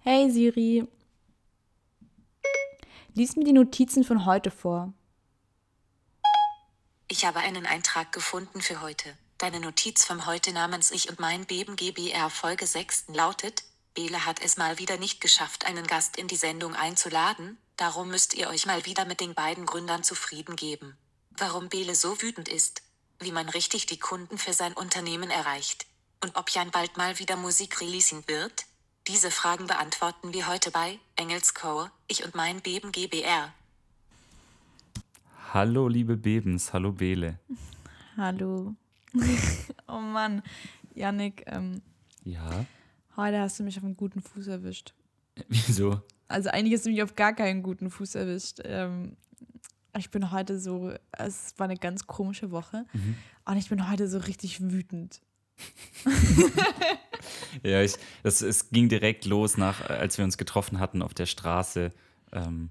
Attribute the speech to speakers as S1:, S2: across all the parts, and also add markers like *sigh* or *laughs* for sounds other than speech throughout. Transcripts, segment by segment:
S1: Hey Siri, lies mir die Notizen von heute vor.
S2: Ich habe einen Eintrag gefunden für heute. Deine Notiz vom heute namens Ich und mein Beben GBR Folge 6 lautet, Bele hat es mal wieder nicht geschafft, einen Gast in die Sendung einzuladen, darum müsst ihr euch mal wieder mit den beiden Gründern zufrieden geben. Warum Bele so wütend ist, wie man richtig die Kunden für sein Unternehmen erreicht und ob Jan bald mal wieder Musik releasen wird? Diese Fragen beantworten wir heute bei Engelscore, ich und mein Beben GBR.
S3: Hallo, liebe Bebens, hallo Bele.
S1: Hallo. *laughs* oh Mann, Yannick, ähm,
S3: Ja,
S1: heute hast du mich auf einen guten Fuß erwischt.
S3: wieso?
S1: Also eigentlich hast du mich auf gar keinen guten Fuß erwischt. Ähm, ich bin heute so, es war eine ganz komische Woche und ich bin heute so richtig wütend.
S3: Ja, ich, das, es ging direkt los, nach, als wir uns getroffen hatten auf der Straße. Ähm,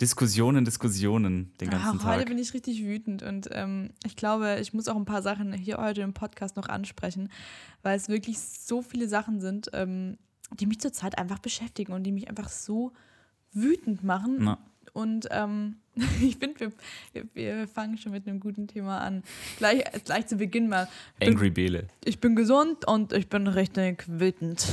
S3: Diskussionen, Diskussionen den ganzen
S1: Ah, heute
S3: Tag.
S1: bin ich richtig wütend und ähm, ich glaube, ich muss auch ein paar Sachen hier heute im Podcast noch ansprechen, weil es wirklich so viele Sachen sind, ähm, die mich zurzeit einfach beschäftigen und die mich einfach so wütend machen.
S3: Na.
S1: Und ähm, *laughs* ich finde, wir, wir, fangen schon mit einem guten Thema an. Gleich, gleich zu Beginn mal. Bin,
S3: Angry Bele.
S1: ich bin gesund und ich bin richtig wütend.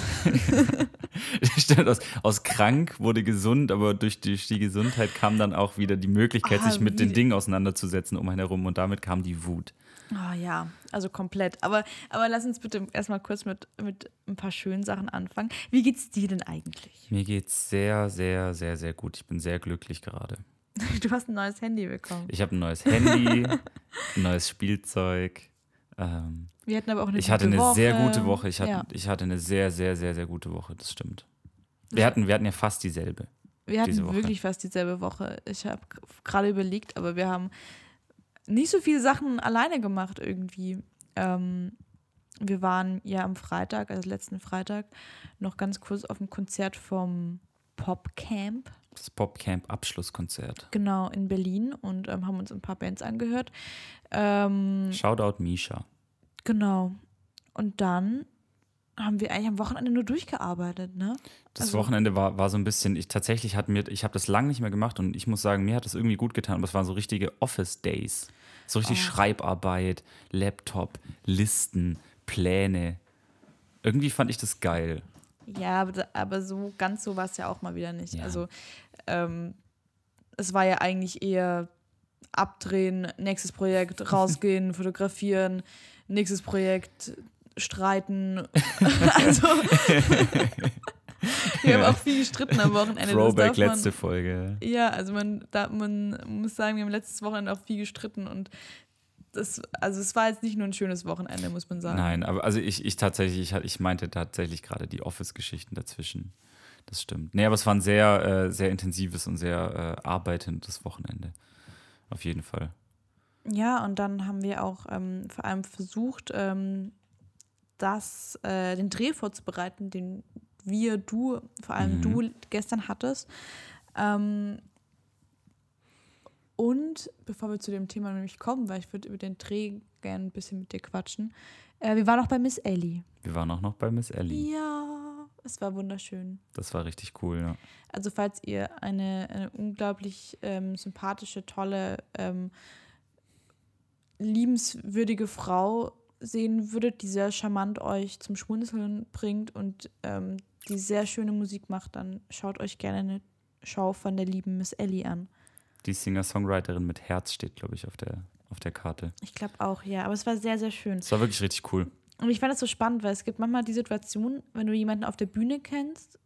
S1: *laughs*
S3: Stimmt, aus, aus krank wurde gesund, aber durch die, durch die Gesundheit kam dann auch wieder die Möglichkeit,
S1: Ah,
S3: sich mit den Dingen auseinanderzusetzen um einen herum und damit kam die Wut.
S1: Ah ja, also komplett. Aber, aber lass uns bitte erstmal kurz mit, mit ein paar schönen Sachen anfangen. Wie geht's dir denn eigentlich?
S3: Mir geht's sehr, sehr, sehr, sehr gut. Ich bin sehr glücklich gerade. *laughs*
S1: Du hast ein neues Handy bekommen.
S3: Ich habe ein neues Handy, ein neues Spielzeug. Ähm,
S1: Wir hatten aber auch eine
S3: ich hatte eine
S1: Woche.
S3: sehr gute Woche. Ich hatte,
S1: ja.
S3: ich hatte eine sehr, sehr, sehr, sehr gute Woche. Das stimmt. Wir hatten, wir hatten ja fast dieselbe.
S1: Wir hatten wirklich fast dieselbe Woche. Ich habe gerade überlegt, aber wir haben nicht so viele Sachen alleine gemacht irgendwie. Ähm, wir waren ja am Freitag, also letzten Freitag, noch ganz kurz auf dem Konzert vom Popcamp.
S3: Das Popcamp Abschlusskonzert.
S1: Genau, in Berlin und ähm, haben uns ein paar Bands angehört. Ähm,
S3: Shoutout Misha.
S1: genau. Und dann haben wir eigentlich am Wochenende nur durchgearbeitet, ne?
S3: Das
S1: Also-
S3: Wochenende war, war so ein bisschen, ich tatsächlich hat mir, ich habe das lange nicht mehr gemacht und ich muss sagen, mir hat das irgendwie gut getan, aber es waren so richtige Office Days. So richtig
S1: Oh.
S3: Schreibarbeit, Laptop, Listen, Pläne. Irgendwie fand ich das geil.
S1: Ja, aber, aber so ganz so war es ja auch mal wieder nicht.
S3: Ja.
S1: Also ähm, es war ja eigentlich eher abdrehen, nächstes Projekt, *laughs* rausgehen, fotografieren, nächstes Projekt, streiten. *laughs* also *laughs* wir haben auch viel gestritten am Wochenende. das
S3: Throwback
S1: darf man-
S3: letzte Folge.
S1: Ja, also man, da, man muss sagen, wir haben letztes Wochenende auch viel gestritten und das, also es war jetzt nicht nur ein schönes Wochenende, muss man sagen.
S3: Nein, aber also ich, ich tatsächlich, ich, ich meinte tatsächlich gerade die Office-Geschichten dazwischen. Das stimmt. Nee, aber es war ein sehr, äh, sehr intensives und sehr äh, arbeitendes Wochenende. Auf jeden Fall.
S1: Ja, und dann haben wir auch ähm, vor allem versucht, ähm, das, äh, den Dreh vorzubereiten, den wir, du, vor allem
S3: Mhm.
S1: du gestern hattest. Ähm, und bevor wir zu dem Thema nämlich kommen, weil ich würde über den Dreh gerne ein bisschen mit dir quatschen, äh, wir waren auch bei Miss Ellie.
S3: Wir waren auch noch bei Miss Ellie.
S1: Ja, es war wunderschön.
S3: Das war richtig cool, ja.
S1: Also falls ihr eine, eine unglaublich ähm, sympathische, tolle, ähm, liebenswürdige Frau sehen würdet, die sehr charmant euch zum Schmunzeln bringt und ähm, die sehr schöne Musik macht, dann schaut euch gerne eine Show von der lieben Miss Ellie an.
S3: Die Singer-Songwriterin mit Herz steht, glaube ich, auf der, auf der Karte.
S1: Ich glaube auch, ja. Aber es war sehr, sehr schön.
S3: Das war wirklich richtig cool.
S1: Und ich fand das so spannend, weil es gibt manchmal die Situation, wenn du jemanden auf der Bühne kennst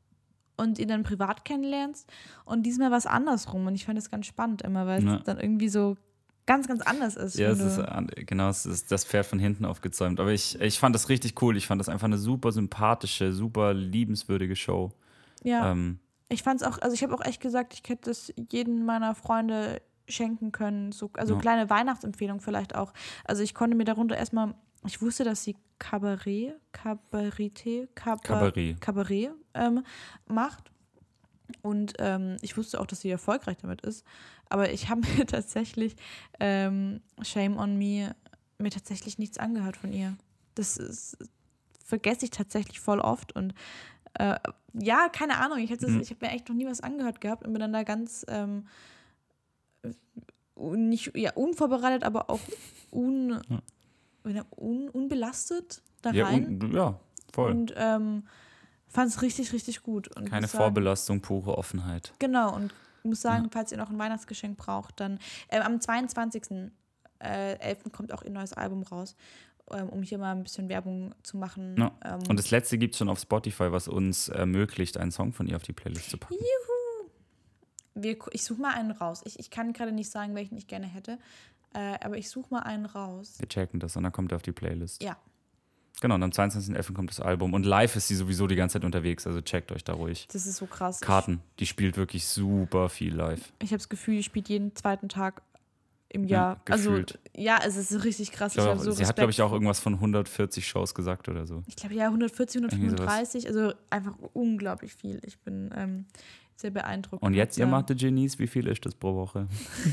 S1: und ihn dann privat kennenlernst und diesmal was andersrum. Und ich fand das ganz spannend immer, weil
S3: Ja.
S1: es dann irgendwie so ganz, ganz anders ist.
S3: Ja, es ist, genau, es ist das Pferd von hinten aufgezäumt. Aber ich, ich fand das richtig cool. Ich fand das einfach eine super sympathische, super liebenswürdige Show.
S1: ja.
S3: Ähm,
S1: Ich fand es auch, also ich habe auch echt gesagt, ich hätte das jedem meiner Freunde schenken können. So, also
S3: Ja.
S1: kleine Weihnachtsempfehlung vielleicht auch. Also ich konnte mir darunter erstmal, ich wusste, dass sie Kabarett, Kabarete, Kabar
S3: Kabarett.
S1: Kabarett ähm, macht. Und ähm, ich wusste auch, dass sie erfolgreich damit ist. Aber ich habe *laughs* mir tatsächlich, ähm, Shame on me, mir tatsächlich nichts angehört von ihr. Das ist, vergesse ich tatsächlich voll oft. Und Äh, ja, keine Ahnung. Ich,
S3: Mhm.
S1: ich habe mir echt noch nie was angehört gehabt und bin dann da ganz ähm, un- nicht, ja, unvorbereitet, aber auch un, un, unbelastet da
S3: Ja,
S1: rein.
S3: und, ja voll.
S1: und ähm, fand es richtig, richtig gut. Und
S3: Keine
S1: sagen-
S3: Vorbelastung, pure Offenheit.
S1: Genau, und ich muss sagen, falls ihr noch ein Weihnachtsgeschenk braucht, dann äh, am 22.11. Äh, 11. kommt auch ihr neues Album raus, ähm, um hier mal ein bisschen Werbung zu machen.
S3: Ja.
S1: Ähm,
S3: Und das letzte gibt es schon auf Spotify, was uns ermöglicht, einen Song von ihr auf die Playlist zu packen.
S1: wir, gu- ich suche mal einen raus. Ich, ich kann gerade nicht sagen, welchen ich gerne hätte, äh, aber ich suche mal einen raus.
S3: Wir checken das und dann kommt er auf die Playlist.
S1: Ja,
S3: Genau, und am 22.11. kommt das Album. Und live ist sie sowieso die ganze Zeit unterwegs, also checkt euch da ruhig.
S1: das ist so krass.
S3: Karten, die spielt wirklich super viel live.
S1: Ich, habe das Gefühl, die spielt jeden zweiten Tag im
S3: Ja,
S1: Jahr. also,
S3: gefühlt.
S1: ja, es ist richtig krass.
S3: Ich glaube,
S1: hab so
S3: sie hat, glaube ich,
S1: Respekt
S3: auch irgendwas von 140 Shows gesagt oder so.
S1: Ich glaube, ja, 140,
S3: Irgendwie sowas.
S1: 135, also einfach unglaublich viel. Ich bin ähm, sehr beeindruckt.
S3: Und jetzt, ihr
S1: Ja.
S3: Mathe-Genies, wie viel ist das pro Woche?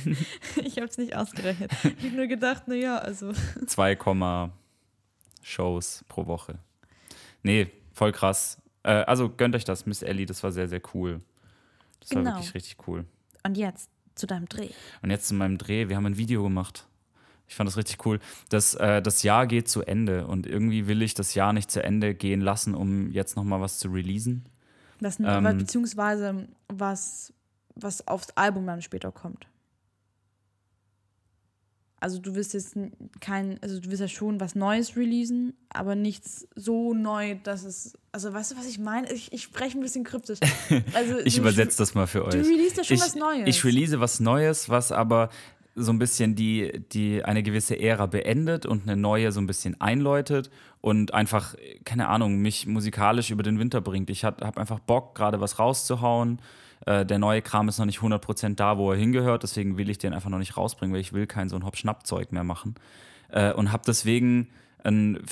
S3: *laughs*
S1: Ich habe es nicht ausgerechnet. Ich habe nur gedacht, naja, also.
S3: 2, Shows pro Woche. Nee, voll krass. Äh, also gönnt euch das, Miss Ellie, das war sehr, sehr cool. Das war
S1: Genau.
S3: wirklich richtig cool.
S1: Und jetzt zu deinem Dreh.
S3: Und jetzt zu meinem Dreh, wir haben ein Video gemacht. Ich fand das richtig cool. Das, äh, das Jahr geht zu Ende und irgendwie will ich das Jahr nicht zu Ende gehen lassen, um jetzt nochmal was zu releasen.
S1: Was,
S3: Ähm,
S1: beziehungsweise was, was aufs Album dann später kommt. Also du willst jetzt kein, also du willst ja schon was Neues releasen, aber nichts so neu, dass es, also weißt du, was ich meine? Ich, ich spreche ein bisschen kryptisch. *laughs* Also
S3: Ich
S1: du-
S3: übersetze das mal für
S1: Du
S3: euch.
S1: release ja schon
S3: ich,
S1: was Neues.
S3: Ich release was Neues, was aber so ein bisschen die, die eine gewisse Ära beendet und eine neue so ein bisschen einläutet und einfach, keine Ahnung, mich musikalisch über den Winter bringt. Ich habe einfach Bock, gerade was rauszuhauen. Äh, der neue Kram ist noch nicht 100% da, wo er hingehört, deswegen will ich den einfach noch nicht rausbringen, weil ich will kein so ein Hop-Schnapp-Zeug mehr machen. Äh, und habe deswegen einen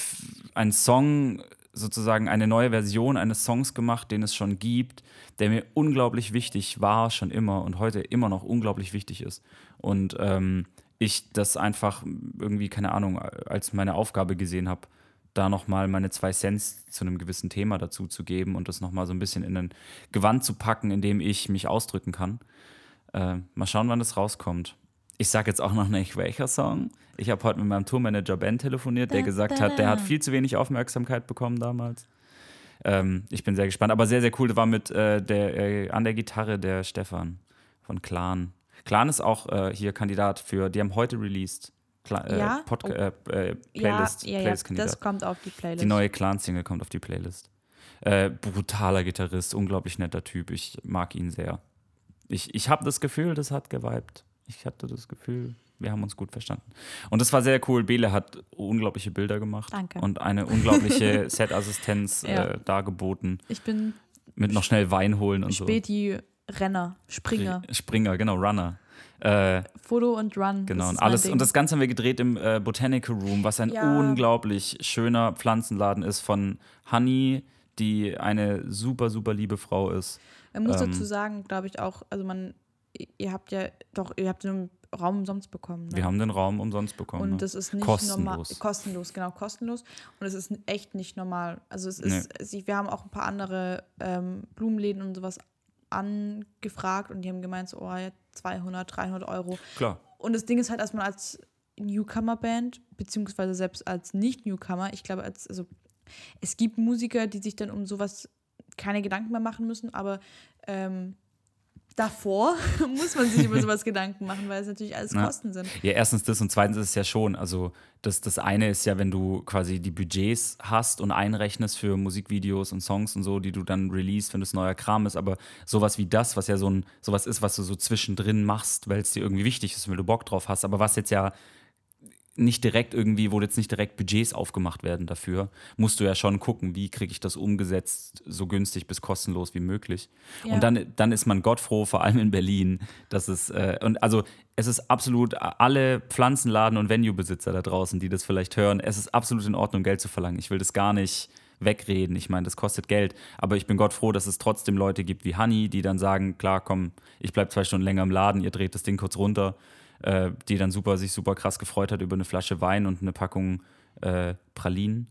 S3: ein Song, sozusagen eine neue Version eines Songs gemacht, den es schon gibt, der mir unglaublich wichtig war, schon immer und heute immer noch unglaublich wichtig ist. Und ähm, ich das einfach irgendwie, keine Ahnung, als meine Aufgabe gesehen habe, da nochmal meine zwei Cents zu einem gewissen Thema dazu zu geben und das nochmal so ein bisschen in ein Gewand zu packen, in dem ich mich ausdrücken kann. Äh, mal schauen, wann das rauskommt. Ich sage jetzt auch noch nicht, welcher Song. Ich habe heute mit meinem Tourmanager Ben telefoniert, der gesagt hat, der hat viel zu wenig Aufmerksamkeit bekommen damals. Ähm, ich bin sehr gespannt. Aber sehr, sehr cool war mit äh, der, äh, an der Gitarre der Stefan von Clan. Clan ist auch äh, hier Kandidat für, die haben heute released. Cla äh,
S1: Ja?
S3: Podca
S1: Oh.
S3: äh, äh,
S1: ja,
S3: Playlist,
S1: ja, ja,
S3: Playlist-Kandidat.
S1: das kommt auf die Playlist.
S3: Die neue Clan-Single kommt auf die Playlist. Äh, brutaler Gitarrist, unglaublich netter Typ. Ich mag ihn sehr. Ich, ich habe das Gefühl, das hat geweibt. Ich hatte das Gefühl, wir haben uns gut verstanden. Und das war sehr cool. Bele hat unglaubliche Bilder gemacht
S1: Danke.
S3: und eine unglaubliche *laughs* Set-Assistenz
S1: Ja.
S3: äh, dargeboten.
S1: Ich bin
S3: Mit noch schnell Wein holen und
S1: Späti-Renner, Springer.
S3: so. Springer, genau, Runner. Äh,
S1: Foto und Run.
S3: Genau, und alles. Und das Ganze haben wir gedreht im äh, Botanical Room, was ein
S1: Ja.
S3: unglaublich schöner Pflanzenladen ist von Honey, die eine super, super liebe Frau ist.
S1: Man muss
S3: ähm,
S1: dazu sagen, glaube ich auch, also man, ihr habt ja doch, ihr habt den Raum umsonst bekommen. Ne?
S3: Wir haben den Raum umsonst bekommen.
S1: und
S3: ne?
S1: das ist nicht
S3: Kostenlos.
S1: normal. Kostenlos, genau, kostenlos. Und es ist echt nicht normal. Also es ist, sie, wir haben auch ein paar andere ähm, Blumenläden und sowas angefragt und die haben gemeint, so, oh, ja, 200, 300 Euro.
S3: Klar.
S1: Und das Ding ist halt, dass man als Newcomer-Band, beziehungsweise selbst als Nicht-Newcomer, ich glaube, als, also es gibt Musiker, die sich dann um sowas keine Gedanken mehr machen müssen, aber ähm, davor *laughs* muss man sich über sowas Gedanken machen, weil es natürlich alles
S3: Ja.
S1: Kosten sind.
S3: Ja, erstens das und zweitens ist es ja schon, also das, das eine ist ja, wenn du quasi die Budgets hast und einrechnest für Musikvideos und Songs und so, die du dann release, wenn das neuer Kram ist, aber sowas wie das, was ja so ein, sowas ist, was du so zwischendrin machst, weil es dir irgendwie wichtig ist, weil du Bock drauf hast, aber was jetzt ja nicht direkt irgendwie, wo jetzt nicht direkt Budgets aufgemacht werden dafür, musst du ja schon gucken, wie kriege ich das umgesetzt, so günstig bis kostenlos wie möglich.
S1: Ja.
S3: Und dann, dann ist man gottfroh, vor allem in Berlin, dass es, äh, und also es ist absolut, alle Pflanzenladen- und Venue-Besitzer da draußen, die das vielleicht hören, es ist absolut in Ordnung, Geld zu verlangen. Ich will das gar nicht wegreden. Ich meine, das kostet Geld, aber ich bin Gott froh, dass es trotzdem Leute gibt wie Honey, die dann sagen, klar, komm, ich bleib zwei Stunden länger im Laden, ihr dreht das Ding kurz runter, äh, die dann super, sich super krass gefreut hat über eine Flasche Wein und eine Packung äh, Pralinen.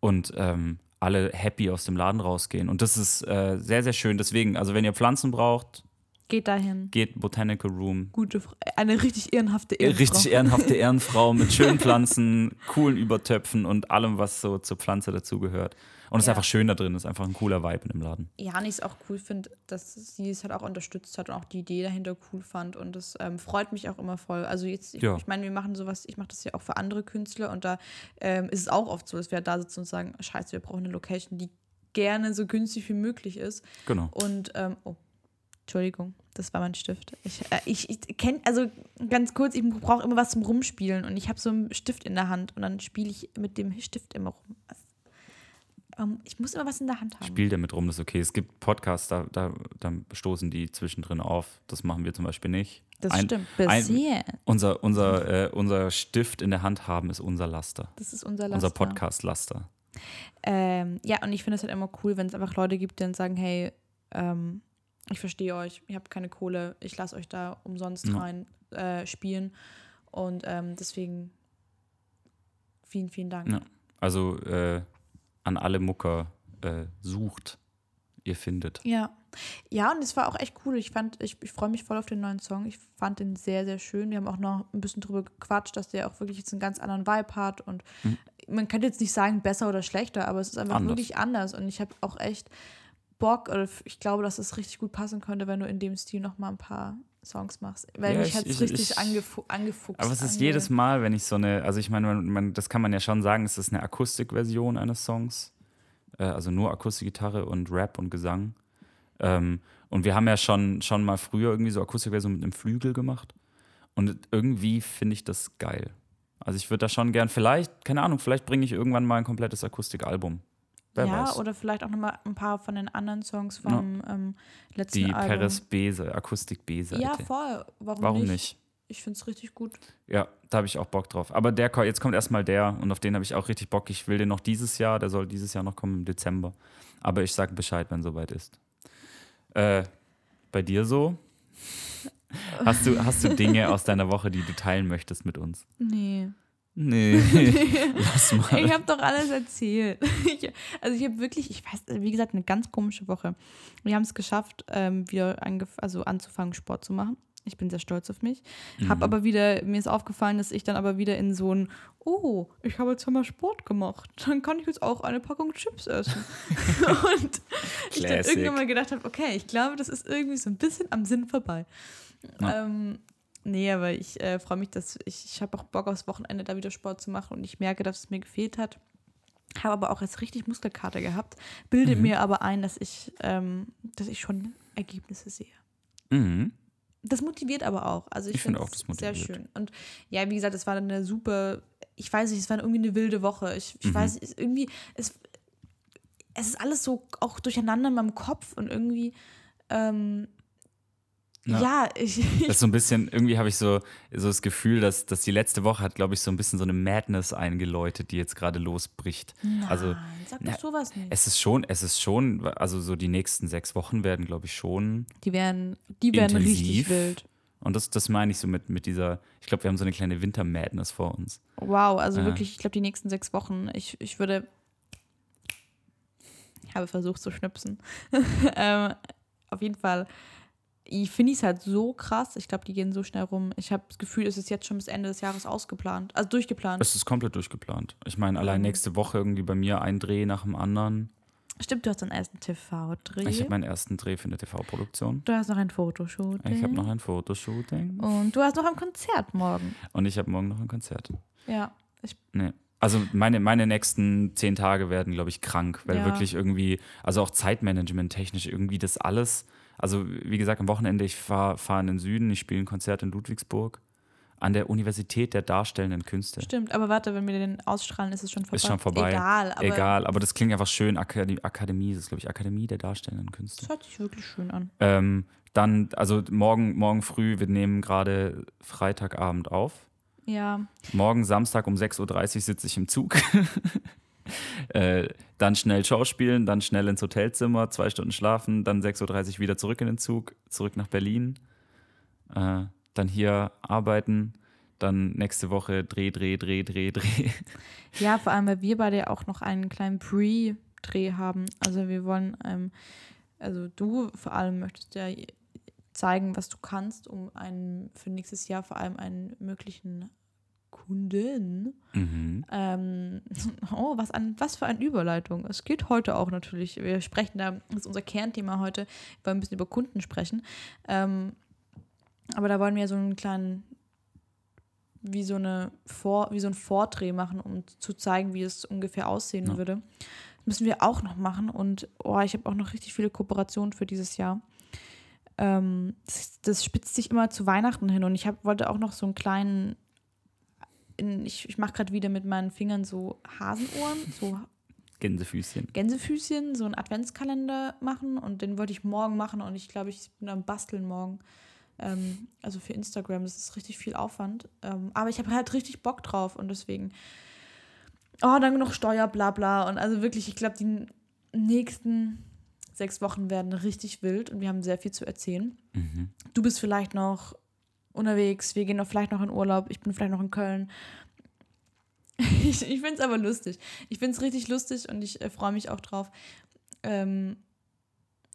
S3: Und ähm, alle happy aus dem Laden rausgehen. Und das ist äh, sehr, sehr schön. Deswegen, also wenn ihr Pflanzen braucht,
S1: Geht dahin.
S3: geht Botanical Room.
S1: Gute, eine richtig ehrenhafte Ehefrau.
S3: Richtig ehrenhafte *laughs* Ehrenfrau mit schönen Pflanzen, coolen Übertöpfen und allem, was so zur Pflanze dazugehört. Und es ist
S1: Ja.
S3: einfach schön da drin, es ist einfach ein cooler Vibe in dem Laden.
S1: Ja, und ich es auch cool finde, dass sie es halt auch unterstützt hat und auch die Idee dahinter cool fand. Und das ähm, freut mich auch immer voll. Also jetzt, ich,
S3: Ja.
S1: ich meine, wir machen sowas, ich mache das ja auch für andere Künstler und da ähm, ist es auch oft so, dass wir da sitzen und sagen, scheiße, wir brauchen eine Location, die gerne so günstig wie möglich ist.
S3: Genau.
S1: Und, ähm, oh, Entschuldigung, das war mein Stift. Ich, äh, ich, ich kenne, also ganz kurz, ich brauche immer was zum Rumspielen und ich habe so einen Stift in der Hand und dann spiele ich mit dem Stift immer rum. Also, ähm, ich muss immer was in der Hand haben.
S3: Spiel damit rum, das ist okay. Es gibt Podcasts, da, da, da stoßen die zwischendrin auf. Das machen wir zum Beispiel nicht.
S1: Das
S3: Ein-
S1: stimmt. Bisschen.
S3: Unser, unser, äh, unser Stift in der Hand haben ist unser Laster.
S1: Das ist unser Laster.
S3: Unser Podcast-Laster.
S1: Ähm, ja, und ich finde es halt immer cool, wenn es einfach Leute gibt, die dann sagen, hey, ähm, ich verstehe euch, ihr habt keine Kohle, ich lasse euch da umsonst
S3: Ja.
S1: rein äh, spielen. Und ähm, deswegen vielen, vielen Dank.
S3: Ja. Also äh, an alle Mucker äh, sucht, ihr findet.
S1: Ja. Ja, und es war auch echt cool. Ich fand, ich, ich freue mich voll auf den neuen Song. Ich fand den sehr, sehr schön. Wir haben auch noch ein bisschen drüber gequatscht, dass der auch wirklich jetzt einen ganz anderen Vibe hat. Und man könnte jetzt nicht sagen, besser oder schlechter, aber es ist einfach
S3: Anders.
S1: wirklich anders. Und ich habe auch echt Bock, oder ich glaube, dass es richtig gut passen könnte, wenn du in dem Stil noch mal ein paar Songs machst. Weil
S3: Ja,
S1: mich
S3: ich-
S1: hat es
S3: ich-
S1: richtig
S3: ich-
S1: angefu angefuchst.
S3: Aber es ist
S1: ange-
S3: jedes Mal, wenn ich so eine, also ich meine, man, man, das kann man ja schon sagen, es ist eine Akustikversion eines Songs. Äh, also nur Akustikgitarre und Rap und Gesang. Ähm, und wir haben ja schon, schon mal früher irgendwie so Akustikversion mit einem Flügel gemacht. Und irgendwie finde ich das geil. Also ich würde da schon gern, vielleicht, keine Ahnung, vielleicht bringe ich irgendwann mal ein komplettes Akustikalbum. Wer
S1: ja,
S3: weiß.
S1: oder vielleicht auch noch mal ein paar von den anderen Songs vom ähm, letzten
S3: Die
S1: Album.
S3: Peres B-Seite, Akustik B-Seite.
S1: Ja, voll. Warum,
S3: Warum
S1: nicht?
S3: nicht?
S1: Ich finde es richtig gut.
S3: Ja, da habe ich auch Bock drauf. Aber der, jetzt kommt erstmal der und auf den habe ich auch richtig Bock. Ich will den noch dieses Jahr, der soll dieses Jahr noch kommen im Dezember. Aber ich sage Bescheid, wenn soweit ist. Äh, bei dir so? Hast du, hast du Dinge aus deiner Woche, die du teilen möchtest mit uns?
S1: Nee.
S3: Nee, *laughs* lass mal.
S1: Ich habe doch alles erzählt. *laughs* Ich, also ich habe wirklich, ich weiß, wie gesagt, eine ganz komische Woche. Wir haben es geschafft, ähm, wieder also anzufangen, Sport zu machen. Ich bin sehr stolz auf mich. Hab aber wieder, mir ist aufgefallen, dass ich dann aber wieder in so ein, oh, ich habe jetzt mal Sport gemacht. Dann kann ich jetzt auch eine Packung Chips essen. *laughs* Und ich dann irgendwann mal gedacht habe, okay, ich glaube, das ist irgendwie so ein bisschen am Sinn vorbei.
S3: Ja.
S1: Ähm, nee, aber ich äh, freue mich, dass ich, ich habe auch Bock aufs Wochenende da wieder Sport zu machen und ich merke, dass es mir gefehlt hat. Habe aber auch jetzt richtig Muskelkater gehabt, bilde
S3: Mhm.
S1: mir aber ein, dass ich, ähm, dass ich schon Ergebnisse sehe.
S3: Mhm.
S1: Das motiviert aber auch. Also ich,
S3: Ich finde auch, das
S1: sehr
S3: motiviert.
S1: schön. Und ja, wie gesagt, es war eine super, ich weiß nicht, es war irgendwie eine wilde Woche. Ich, ich
S3: Mhm.
S1: weiß nicht, es- irgendwie, es, es ist alles so auch durcheinander in meinem Kopf und irgendwie, ähm,
S3: Ja.
S1: ja, ich,
S3: Das ist so ein bisschen, irgendwie habe ich so, so das Gefühl, dass, dass die letzte Woche hat, glaube ich, so ein bisschen so eine Madness eingeläutet, die jetzt gerade losbricht. also
S1: Nein, sag
S3: na,
S1: doch sowas nicht.
S3: es ist schon, es ist schon, also so die nächsten sechs Wochen werden, glaube ich, schon
S1: Die werden, die werden
S3: intensiv.
S1: richtig wild.
S3: Und das, das meine ich so mit, mit dieser, ich glaube, wir haben so eine kleine Winter-Madness vor uns.
S1: Wow, also
S3: Ja.
S1: wirklich, ich glaube, die nächsten sechs Wochen, ich, ich würde. Ich habe versucht zu schnipsen. *laughs* ähm, auf jeden Fall, ich finde es halt so krass. Ich glaube, die gehen so schnell rum. Ich habe das Gefühl, es ist jetzt schon bis Ende des Jahres ausgeplant, also durchgeplant.
S3: Es ist komplett durchgeplant. Ich meine, allein
S1: Mhm.
S3: nächste Woche irgendwie bei mir ein Dreh nach dem anderen.
S1: Stimmt, du hast deinen ersten TV-Dreh.
S3: Ich habe meinen ersten Dreh für eine TV-Produktion.
S1: Du hast noch ein Fotoshooting.
S3: Ich habe noch ein Fotoshooting.
S1: Und du hast noch ein Konzert morgen.
S3: Und ich habe morgen noch ein Konzert.
S1: Ja. Ich,
S3: Nee. Also meine, meine nächsten zehn Tage werden, glaube ich, krank, weil
S1: Ja.
S3: wirklich irgendwie, also auch Zeitmanagement technisch, irgendwie das alles. Also wie gesagt, am Wochenende, ich fahre fahr in den Süden, ich spiele ein Konzert in Ludwigsburg an der Universität der Darstellenden Künste.
S1: stimmt, aber warte, wenn wir den ausstrahlen, ist es schon vorbei.
S3: Ist schon vorbei.
S1: Egal, aber
S3: Egal, aber das klingt einfach schön. Akademie, Akademie ist, glaube ich, Akademie der Darstellenden Künste.
S1: das hört sich wirklich schön an.
S3: Ähm, dann, also morgen, morgen früh, wir nehmen gerade Freitagabend auf.
S1: Ja,
S3: Morgen Samstag um 6.30 Uhr sitze ich im Zug. *laughs* *laughs* äh, dann schnell Schauspielen, dann schnell ins Hotelzimmer, zwei Stunden schlafen, dann 6.30 Uhr wieder zurück in den Zug, zurück nach Berlin. Äh, dann hier arbeiten, dann nächste Woche Dreh, Dreh, Dreh, Dreh, Dreh.
S1: Ja, vor allem, weil wir beide auch noch einen kleinen Pre- Dreh haben. Also wir wollen, ähm, also du vor allem möchtest ja zeigen, was du kannst, um einen für nächstes Jahr vor allem einen möglichen Kunden.
S3: Mhm.
S1: Ähm, *laughs* oh, was, an, was für eine Überleitung. Es geht heute auch natürlich. Wir sprechen da, das ist unser Kernthema heute, wir wollen ein bisschen über Kunden sprechen. Ähm, aber da wollen wir so einen kleinen, wie so, eine Vor, wie so ein Vordreh machen, um zu zeigen, wie es ungefähr aussehen
S3: Ja.
S1: würde. Das müssen wir auch noch machen. Und oh, ich habe auch noch richtig viele Kooperationen für dieses Jahr. Ähm, das, das spitzt sich immer zu Weihnachten hin. Und ich hab, wollte auch noch so einen kleinen in, ich, ich mache gerade wieder mit meinen Fingern so Hasenohren, so
S3: Gänsefüßchen.
S1: Gänsefüßchen, so einen Adventskalender machen und den wollte ich morgen machen und ich glaube, ich bin am Basteln morgen. Ähm, also für Instagram, das ist richtig viel Aufwand. Ähm, aber ich habe halt richtig Bock drauf und deswegen. Oh, dann noch Steuer, bla bla. Und also wirklich, ich glaube, die nächsten sechs Wochen werden richtig wild und wir haben sehr viel zu erzählen.
S3: Mhm.
S1: Du bist vielleicht noch unterwegs, wir gehen noch vielleicht noch in Urlaub, ich bin vielleicht noch in Köln. *laughs* Ich, ich finde es aber lustig. Ich finde es richtig lustig und ich äh, freue mich auch drauf. Ähm,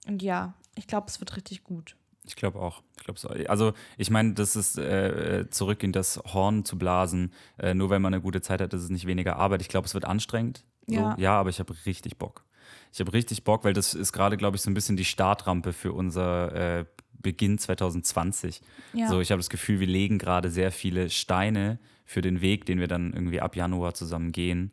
S1: und ja, ich glaube, es wird richtig gut.
S3: Ich glaube auch. Ich glaube so. Also ich meine, das ist äh, zurück in das Horn zu blasen. Äh, nur wenn man eine gute Zeit hat, ist es nicht weniger Arbeit. Ich glaube, es wird anstrengend. So,
S1: Ja.
S3: ja, aber ich habe richtig Bock. Ich habe richtig Bock, weil das ist gerade, glaube ich, so ein bisschen die Startrampe für unser äh, Beginn 2020.
S1: Ja.
S3: So, ich habe das Gefühl, wir legen gerade sehr viele Steine für den Weg, den wir dann irgendwie ab Januar zusammen gehen.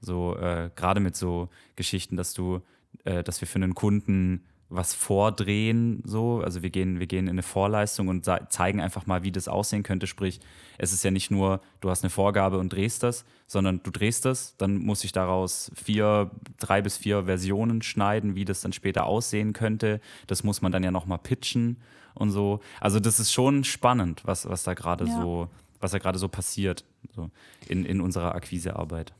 S3: So, äh, gerade mit so Geschichten, dass du, äh, dass wir für einen Kunden was vordrehen, so. Also wir gehen, wir gehen in eine Vorleistung und zeigen einfach mal, wie das aussehen könnte. Sprich, es ist ja nicht nur, du hast eine Vorgabe und drehst das, sondern du drehst das, dann muss ich daraus vier, drei bis vier Versionen schneiden, wie das dann später aussehen könnte. Das muss man dann ja nochmal pitchen und so. Also das ist schon spannend, was, was da gerade
S1: Ja.
S3: so, was da gerade so passiert, so in, in unserer Akquisearbeit.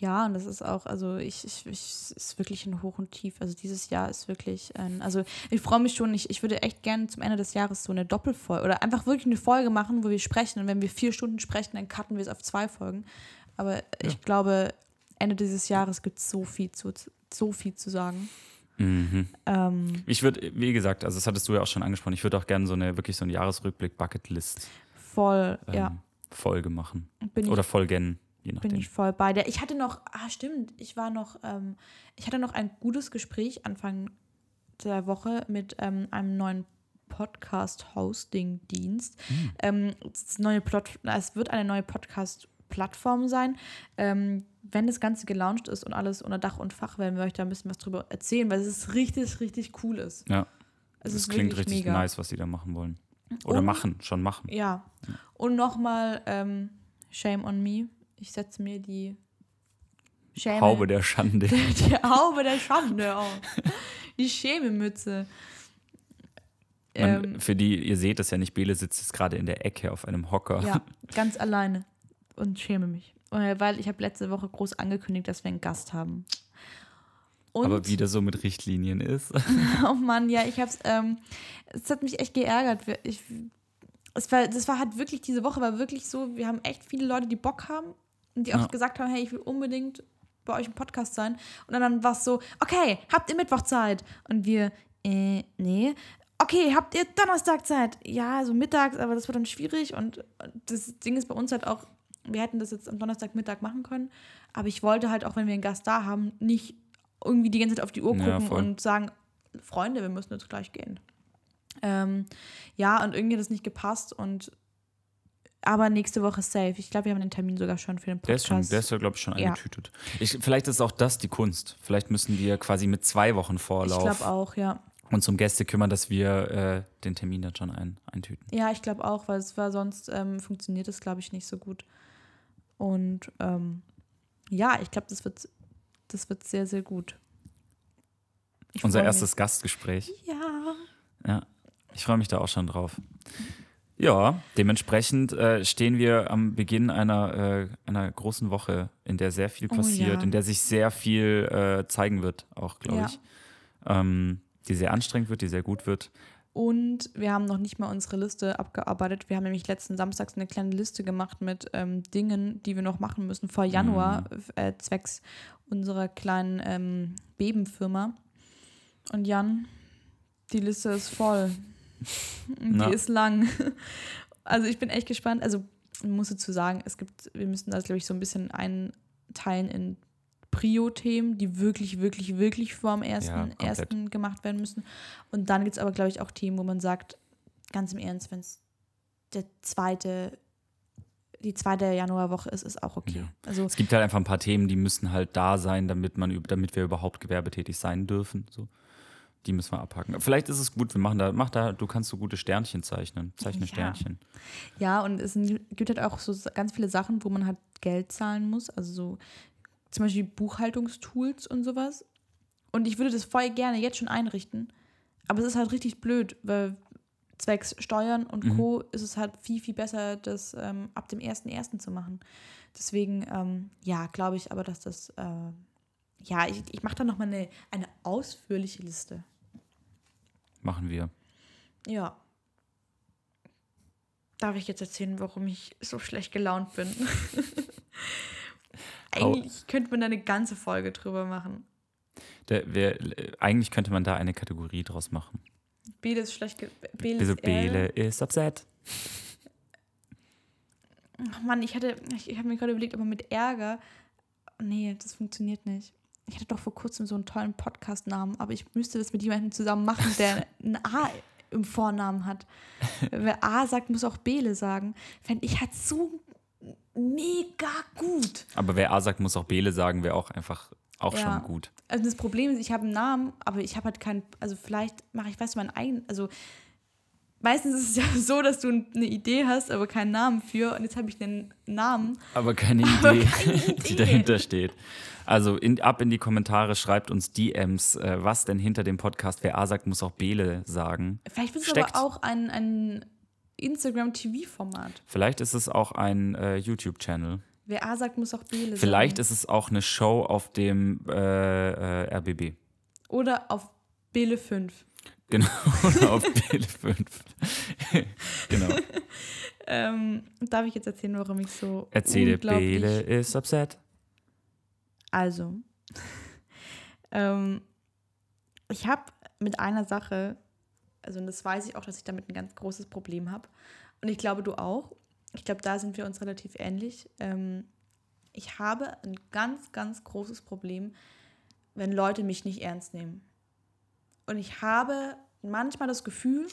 S1: Ja, und das ist auch, also ich, ich, ich es ist wirklich ein Hoch und Tief. Also dieses Jahr ist wirklich ein, also ich freue mich schon, ich, ich würde echt gerne zum Ende des Jahres so eine Doppelfolge oder einfach wirklich eine Folge machen, wo wir sprechen. Und wenn wir vier Stunden sprechen, dann cutten wir es auf zwei Folgen. Aber ich glaube, Ende dieses Jahres gibt es so viel zu, so viel zu sagen.
S3: Mhm.
S1: Ähm,
S3: Ich würde, wie gesagt, also das hattest du ja auch schon angesprochen, ich würde auch gerne so eine, wirklich so eine Jahresrückblick-Bucketlist
S1: voll,
S3: ähm,
S1: ja.
S3: Folge machen.
S1: Bin
S3: Oder Folgen, je
S1: bin
S3: nachdem.
S1: ich voll bei dir. Ich hatte noch, ah stimmt, ich war noch, ähm, ich hatte noch ein gutes Gespräch Anfang der Woche mit ähm, einem neuen Podcast-Hosting-Dienst.
S3: Hm.
S1: Ähm, es, neue Plot, na, es wird eine neue Podcast-Plattform sein. Ähm, wenn das Ganze gelauncht ist und alles unter Dach und Fach, werden wir euch da ein bisschen was drüber erzählen, weil es richtig, richtig cool ist.
S3: Ja,
S1: Es
S3: das klingt richtig
S1: mega.
S3: nice, was die da machen wollen. Oder
S1: Und-
S3: machen, schon machen.
S1: Ja. Und nochmal, ähm, Shame on me. Ich setze mir die Schäme.
S3: Haube der Schande. *laughs*
S1: Die Haube der Schande auf. Die Schämemütze.
S3: Man,
S1: Ähm,
S3: für die, ihr seht das ja nicht, Bele sitzt jetzt gerade in der Ecke auf einem Hocker.
S1: ja, *laughs* ganz alleine. Und schäme mich. Äh, Weil ich habe letzte Woche groß angekündigt, dass wir einen Gast haben. Und,
S3: Aber wie das so mit Richtlinien ist. *laughs*
S1: oh Mann, ja, ich hab's, ähm, es hat mich echt geärgert. Ich, es war, das war halt wirklich, diese Woche war wirklich so, wir haben echt viele Leute, die Bock haben und die auch
S3: Ja.
S1: gesagt haben, hey, ich will unbedingt bei euch im Podcast sein. Und dann war es so, okay, habt ihr Mittwoch Zeit? Und wir, äh, nee. Okay, habt ihr Donnerstag Zeit? Ja, so mittags, aber das wird dann schwierig. Und das Ding ist bei uns halt auch, wir hätten das jetzt am Donnerstagmittag machen können. Aber ich wollte halt auch, wenn wir einen Gast da haben, nicht irgendwie die ganze Zeit auf die Uhr
S3: Ja,
S1: gucken
S3: voll.
S1: und sagen, Freunde, wir müssen jetzt gleich gehen. Ähm, ja, und irgendwie hat das nicht gepasst und aber nächste Woche safe. Ich glaube, wir haben den Termin sogar schon für den
S3: Der ist, schon,
S1: Podcast.
S3: der ist ja, glaube ich, schon
S1: Ja.
S3: eingetütet. Ich, vielleicht ist auch das die Kunst. Vielleicht müssen wir quasi mit zwei Wochen
S1: ich
S3: Vorlauf
S1: glaube auch, ja.
S3: uns um Gäste kümmern, dass wir äh, den Termin dann schon ein, eintüten.
S1: Ja, ich glaube auch, weil es war sonst ähm, funktioniert es, glaube ich, nicht so gut. Und ähm, ja, ich glaube, das wird, das wird sehr, sehr gut. Ich
S3: Unser erstes Gastgespräch.
S1: Mich. Ja.
S3: Ja, ich freue mich da auch schon drauf. Ja, dementsprechend äh, stehen wir am Beginn einer, äh, einer großen Woche, in der sehr viel
S1: Oh
S3: passiert,
S1: ja.
S3: in der sich sehr viel äh, zeigen wird, auch glaube
S1: Ja.
S3: ich. Ähm, die sehr anstrengend wird, die sehr gut wird.
S1: Und wir haben noch nicht mal unsere Liste abgearbeitet. Wir haben nämlich letzten Samstag eine kleine Liste gemacht mit ähm, Dingen, die wir noch machen müssen vor Januar, äh, zwecks unserer kleinen ähm, Bebenfirma. Und Jan, die Liste ist voll. *laughs*
S3: Na.
S1: die ist lang. *laughs* Also ich bin echt gespannt. Also ich muss dazu sagen, es gibt, wir müssen das, glaube ich, so ein bisschen einteilen in Prio-Themen, die wirklich, wirklich, wirklich vor dem ersten,
S3: komplett.
S1: ersten gemacht werden müssen. Und dann gibt es aber, glaube ich, auch Themen, wo man sagt, ganz im Ernst, wenn es der zweite, die zweite Januarwoche ist, ist auch okay.
S3: Ja.
S1: Also
S3: Es gibt halt einfach ein paar Themen, die müssen halt da sein, damit man, damit wir überhaupt gewerbetätig sein dürfen. So. Die müssen wir abhaken. Vielleicht ist es gut, wir machen da, mach da, du kannst so gute Sternchen zeichnen. Zeichne
S1: Ja.
S3: Sternchen.
S1: Ja, und es gibt halt auch so ganz viele Sachen, wo man halt Geld zahlen muss. Also so zum Beispiel Buchhaltungstools und sowas. Und ich würde das voll gerne jetzt schon einrichten. Aber es ist halt richtig blöd, weil zwecks Steuern und
S3: Mhm.
S1: Co. ist es halt viel, viel besser, das ähm, ab dem 1.1. zu machen. Deswegen, ähm, ja, glaube ich aber, dass das, äh, ja, ich, ich mache da nochmal eine, eine ausführliche Liste.
S3: Machen wir.
S1: Ja. Darf ich jetzt erzählen, warum ich so schlecht gelaunt bin? *laughs* Eigentlich könnte man da eine ganze Folge drüber machen.
S3: Der, wer, äh, eigentlich könnte man da eine Kategorie draus machen.
S1: Bele ist schlecht. Bele ist
S3: Bele ist upset.
S1: Ach Mann, ich hatte, ich, ich habe mir gerade überlegt, aber mit Ärger. Nee, das funktioniert nicht. Ich hatte doch vor kurzem so einen tollen Podcast-Namen, aber ich müsste das mit jemandem zusammen machen, der *laughs* ein A im Vornamen hat. Wer A sagt, muss auch Bele sagen. Fände ich halt so mega gut.
S3: Aber wer A sagt, muss auch Bele sagen, wäre auch einfach auch
S1: Ja.
S3: schon gut.
S1: Also das Problem ist, ich habe einen Namen, aber ich habe halt keinen, also vielleicht mache ich, weißt du, meinen eigenen, also meistens ist es ja *laughs* so, dass du eine Idee hast, aber keinen Namen für und jetzt habe ich einen Namen.
S3: Aber keine
S1: Aber
S3: Idee,
S1: keine *laughs*
S3: die
S1: Idee.
S3: dahinter steht. Also in, ab in die Kommentare, schreibt uns DMs, äh, was denn hinter dem Podcast, wer A sagt, muss auch Bele sagen.
S1: Vielleicht wird es aber auch ein, ein Instagram-TV-Format.
S3: Vielleicht ist es auch ein äh, YouTube-Channel.
S1: Wer A sagt, muss auch Bele
S3: Vielleicht
S1: sagen.
S3: ist es auch eine Show auf dem äh, äh, RBB.
S1: Oder auf Bele 5.
S3: Genau, *laughs* oder auf Bele 5. *laughs* genau.
S1: Ähm, darf ich jetzt erzählen, warum ich so
S3: Erzähle. Bele ist upset.
S1: Also, *laughs* ähm, ich habe mit einer Sache, also und das weiß ich auch, dass ich damit ein ganz großes Problem habe. Und ich glaube, du auch. Ich glaube, da sind wir uns relativ ähnlich. Ähm, ich habe ein ganz, ganz großes Problem, wenn Leute mich nicht ernst nehmen. Und ich habe manchmal das Gefühl,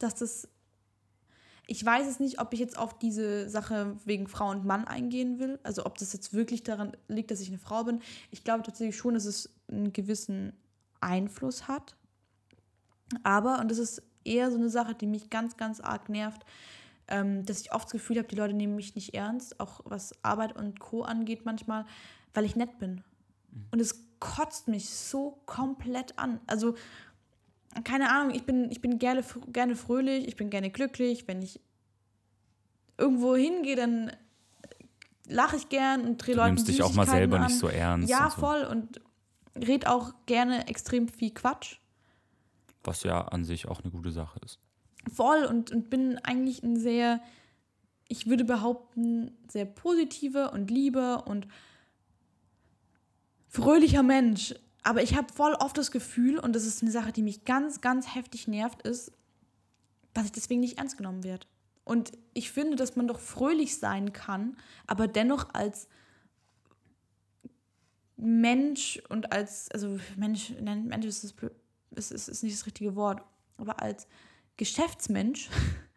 S1: dass das. Ich weiß es nicht, ob ich jetzt auf diese Sache wegen Frau und Mann eingehen will. Also ob das jetzt wirklich daran liegt, dass ich eine Frau bin. Ich glaube tatsächlich schon, dass es einen gewissen Einfluss hat. Aber, und das ist eher so eine Sache, die mich ganz, ganz arg nervt, ähm, dass ich oft das Gefühl habe, die Leute nehmen mich nicht ernst, auch was Arbeit und Co. angeht manchmal, weil ich nett bin. Und es kotzt mich so komplett an. Also, keine Ahnung, ich bin, ich bin gerne, gerne fröhlich, ich bin gerne glücklich. Wenn ich irgendwo hingehe, dann lache ich gern und drehe
S3: Du
S1: Leuten
S3: nimmst dich auch mal selber
S1: an.
S3: nicht so ernst.
S1: Ja,
S3: und so,
S1: voll. Und red auch gerne extrem viel Quatsch.
S3: Was ja an sich auch eine gute Sache ist.
S1: Voll und, und bin eigentlich ein sehr, ich würde behaupten, sehr positiver und lieber und fröhlicher Mensch. Aber ich habe voll oft das Gefühl, und das ist eine Sache, die mich ganz, ganz heftig nervt, ist, dass ich deswegen nicht ernst genommen werde. Und ich finde, dass man doch fröhlich sein kann, aber dennoch als Mensch und als, also Mensch, nein, Mensch ist, das, ist, ist, ist nicht das richtige Wort, aber als Geschäftsmensch *laughs*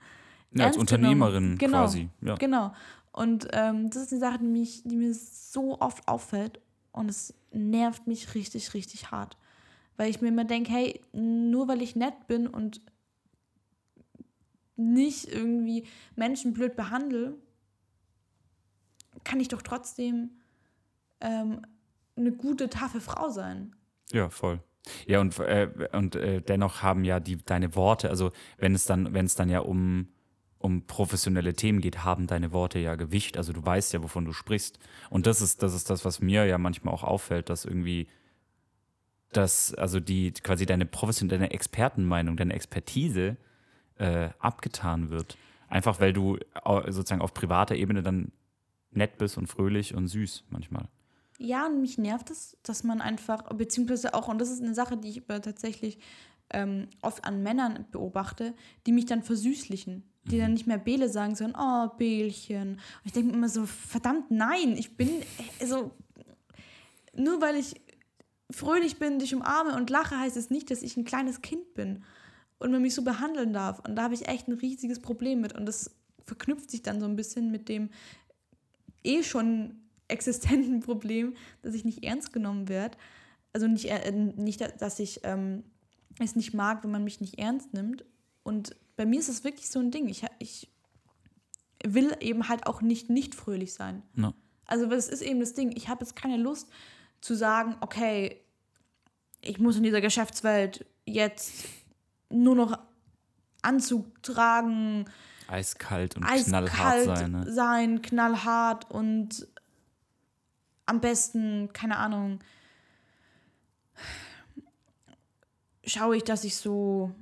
S3: Ja, als Unternehmerin.
S1: Genau.
S3: quasi. Ja.
S1: Genau. Und ähm, das ist eine Sache, die, mich, die mir so oft auffällt und es nervt mich richtig, richtig hart. Weil ich mir immer denke, hey, nur weil ich nett bin und nicht irgendwie Menschen blöd behandle, kann ich doch trotzdem ähm, eine gute, taffe Frau sein.
S3: Ja, voll. Ja, und, äh, und äh, dennoch haben ja die, deine Worte, also wenn es dann, wenn es dann ja um, um professionelle Themen geht, haben deine Worte ja Gewicht. Also du weißt ja, wovon du sprichst. Und das ist, das ist das, was mir ja manchmal auch auffällt, dass irgendwie dass also die quasi deine professionelle deine Expertenmeinung, deine Expertise äh, abgetan wird. Einfach weil du sozusagen auf privater Ebene dann nett bist und fröhlich und süß manchmal.
S1: Ja, und mich nervt es, dass man einfach, beziehungsweise auch, und das ist eine Sache, die ich tatsächlich ähm, oft an Männern beobachte, die mich dann versüßlichen. Die dann nicht mehr Bele sagen, sondern, oh, Bälchen. Und ich denke mir immer so, verdammt, nein, ich bin, also, nur weil ich fröhlich bin, dich umarme und lache, heißt es nicht, dass ich ein kleines Kind bin und man mich so behandeln darf. Und da habe ich echt ein riesiges Problem mit. Und das verknüpft sich dann so ein bisschen mit dem eh schon *laughs* existenten Problem, dass ich nicht ernst genommen werde. Also nicht, äh, nicht dass ich ähm, es nicht mag, wenn man mich nicht ernst nimmt. Und bei mir ist es wirklich so ein Ding. Ich, ich will eben halt auch nicht nicht fröhlich sein.
S3: Ja.
S1: Also das ist eben das Ding. Ich habe jetzt keine Lust zu sagen, okay, ich muss in dieser Geschäftswelt jetzt nur noch Anzug tragen,
S3: Eiskalt und
S1: eiskalt
S3: knallhart sein. Ne?
S1: sein, knallhart und am besten, keine Ahnung, schaue ich, dass ich so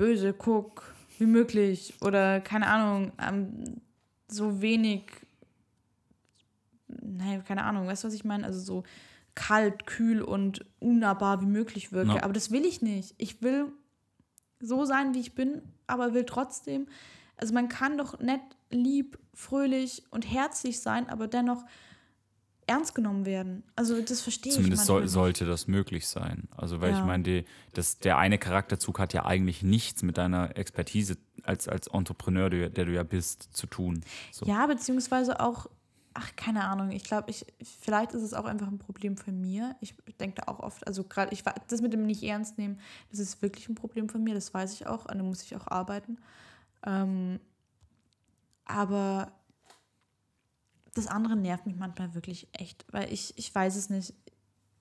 S1: böse gucke wie möglich oder keine Ahnung, ähm, so wenig, nein, keine Ahnung, weißt du, was ich meine? Also so kalt, kühl und unnahbar wie möglich wirke.
S3: Ja.
S1: Aber das will ich nicht. Ich will so sein, wie ich bin, aber will trotzdem, also man kann doch nett, lieb, fröhlich und herzlich sein, aber dennoch ernst genommen werden. Also das verstehe
S3: Zumindest
S1: ich nicht.
S3: sollte das möglich sein. Also, weil ich
S1: Ja.
S3: meine, die, das, der eine Charakterzug hat ja eigentlich nichts mit deiner Expertise als, als Entrepreneur, der, der du ja bist, zu tun. So.
S1: Ja, beziehungsweise auch, ach, keine Ahnung, ich glaube, ich, vielleicht ist es auch einfach ein Problem von mir. Ich denke da auch oft, also gerade, ich das mit dem nicht ernst nehmen, das ist wirklich ein Problem von mir, das weiß ich auch, an dem muss ich auch arbeiten. Ähm, aber das andere nervt mich manchmal wirklich echt, weil ich, ich weiß es nicht.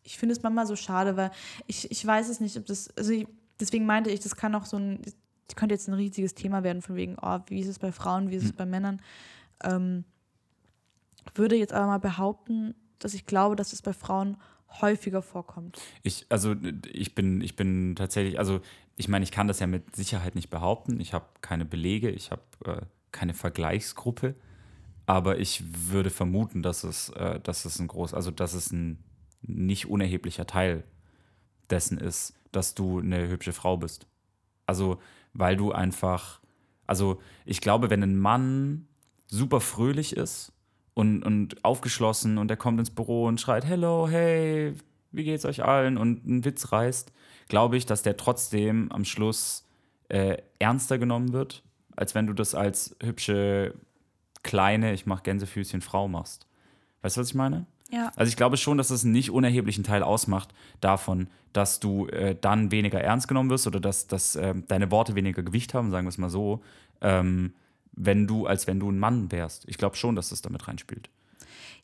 S1: Ich finde es manchmal so schade, weil ich, ich weiß es nicht, ob das, also ich, deswegen meinte ich, das kann auch so ein, das könnte jetzt ein riesiges Thema werden, von wegen, oh, wie ist es bei Frauen, wie ist es bei Männern. Ähm, würde jetzt aber mal behaupten, dass ich glaube, dass es bei Frauen häufiger vorkommt.
S3: Ich, also ich bin, ich bin tatsächlich, also ich meine, ich kann das ja mit Sicherheit nicht behaupten. Ich habe keine Belege, ich habe äh, keine Vergleichsgruppe, aber ich würde vermuten, dass es, äh, dass es ein groß, also dass es ein nicht unerheblicher Teil dessen ist, dass du eine hübsche Frau bist. Also, weil du einfach, also ich glaube, wenn ein Mann super fröhlich ist und, und aufgeschlossen und er kommt ins Büro und schreit, hello, hey, wie geht's euch allen und einen Witz reißt, glaube ich, dass der trotzdem am Schluss äh, ernster genommen wird, als wenn du das als hübsche, kleine, ich mach Gänsefüßchen Frau machst. Weißt du, was ich meine?
S1: Ja.
S3: Also ich glaube schon, dass es einen nicht unerheblichen Teil ausmacht davon, dass du äh, dann weniger ernst genommen wirst oder dass, dass ähm, deine Worte weniger Gewicht haben, sagen wir es mal so, ähm, wenn du, als wenn du ein Mann wärst. Ich glaube schon, dass das damit reinspielt.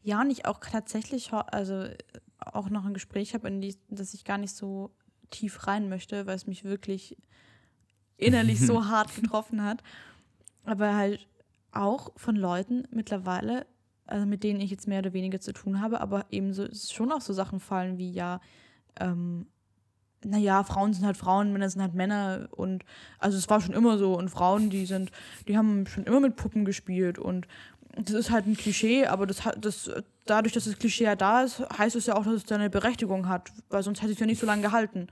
S1: Ja, und ich auch tatsächlich, also äh, auch noch ein Gespräch habe, in die, das ich gar nicht so tief rein möchte, weil es mich wirklich innerlich so *laughs* hart getroffen hat. Aber halt auch von Leuten mittlerweile, also mit denen ich jetzt mehr oder weniger zu tun habe, aber eben so, schon auch so Sachen fallen wie ja, ähm, naja, Frauen sind halt Frauen, Männer sind halt Männer und also es war schon immer so und Frauen, die sind, die haben schon immer mit Puppen gespielt und das ist halt ein Klischee, aber das hat das dadurch, dass das Klischee ja da ist, heißt es ja auch, dass es seine Berechtigung hat, weil sonst hätte es ja nicht so lange gehalten.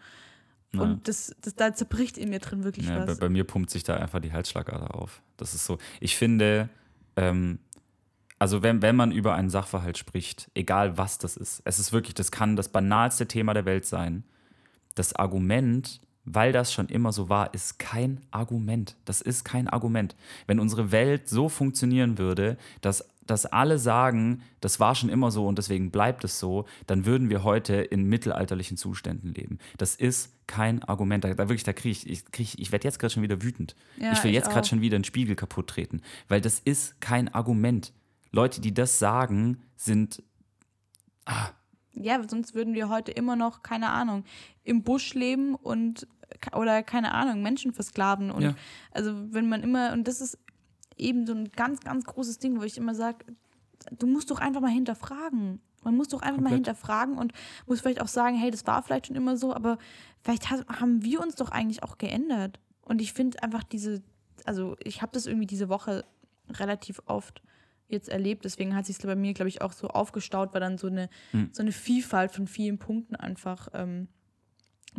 S1: Und das, das da zerbricht in mir drin wirklich
S3: Ja, bei,
S1: was.
S3: bei mir pumpt sich da einfach die Halsschlagader auf. Das ist so. Ich finde, ähm, also wenn, wenn man über einen Sachverhalt spricht, egal was das ist, es ist wirklich, das kann das banalste Thema der Welt sein. Das Argument, weil das schon immer so war, ist kein Argument. Das ist kein Argument. Wenn unsere Welt so funktionieren würde, dass, dass alle sagen, das war schon immer so und deswegen bleibt es so, dann würden wir heute in mittelalterlichen Zuständen leben. Das ist kein Argument. Da, da wirklich, da kriege ich, ich, krieg, ich werde jetzt gerade schon wieder wütend.
S1: Ja,
S3: ich will
S1: ich
S3: jetzt gerade schon wieder einen Spiegel kaputt treten, weil das ist kein Argument. Leute, die das sagen, sind
S1: Ja, sonst würden wir heute immer noch, keine Ahnung, im Busch leben und oder keine Ahnung, Menschen versklaven. Und
S3: Ja.
S1: also wenn man immer, und das ist eben so ein ganz, ganz großes Ding, wo ich immer sage, du musst doch einfach mal hinterfragen. Man muss doch einfach mal
S3: Komplett.
S1: hinterfragen und muss vielleicht auch sagen, hey, das war vielleicht schon immer so, aber vielleicht ha- haben wir uns doch eigentlich auch geändert. Und ich finde einfach diese, also ich habe das irgendwie diese Woche relativ oft jetzt erlebt, deswegen hat sich bei mir, glaube ich, auch so aufgestaut, weil dann so eine,
S3: Hm.
S1: so eine Vielfalt von vielen Punkten einfach ähm,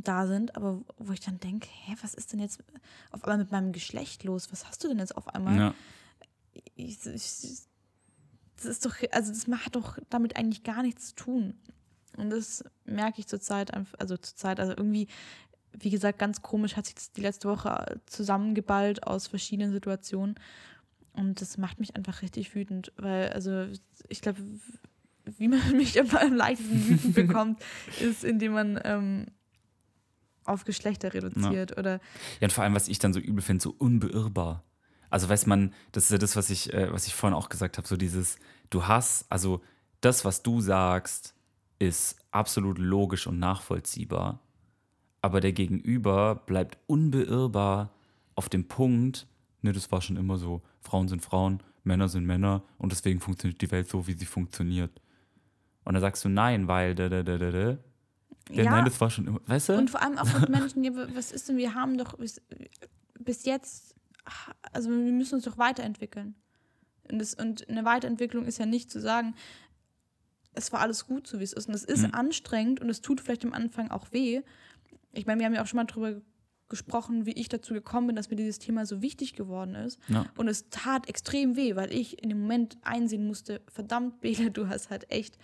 S1: da sind, aber wo ich dann denke, hä, was ist denn jetzt auf einmal mit meinem Geschlecht los? Was hast du denn jetzt auf einmal?
S3: Ja.
S1: ich, ich, das ist doch, also das hat doch damit eigentlich gar nichts zu tun. Und das merke ich zurzeit, also zurzeit, also irgendwie, wie gesagt, ganz komisch hat sich das die letzte Woche zusammengeballt aus verschiedenen Situationen. Und das macht mich einfach richtig wütend, weil, also ich glaube, wie man *laughs* mich immer am leichtesten wütend *laughs* bekommt, ist, indem man ähm, auf Geschlechter reduziert oder
S3: Ja, und vor allem, was ich dann so übel finde, so unbeirrbar. Also weiß man, das ist ja das, was ich, äh, was ich vorhin auch gesagt habe, so dieses, du hast, also das, was du sagst, ist absolut logisch und nachvollziehbar, aber der Gegenüber bleibt unbeirrbar auf dem Punkt, ne, das war schon immer so, Frauen sind Frauen, Männer sind Männer und deswegen funktioniert die Welt so, wie sie funktioniert. Und dann sagst du nein, weil da, da, da, da, da. Ja, nein, das war schon immer, weißt du?
S1: Und vor allem auch mit *laughs* Menschen, ja, was ist denn, wir haben doch bis, bis jetzt, also wir müssen uns doch weiterentwickeln. Und, das, und eine Weiterentwicklung ist ja nicht zu sagen, es war alles gut, so wie es ist. Und es ist
S3: Mhm.
S1: anstrengend und es tut vielleicht am Anfang auch weh. Ich meine, wir haben ja auch schon mal darüber gesprochen, wie ich dazu gekommen bin, dass mir dieses Thema so wichtig geworden ist.
S3: Ja.
S1: Und es tat extrem weh, weil ich in dem Moment einsehen musste, verdammt, Bela, du hast halt echt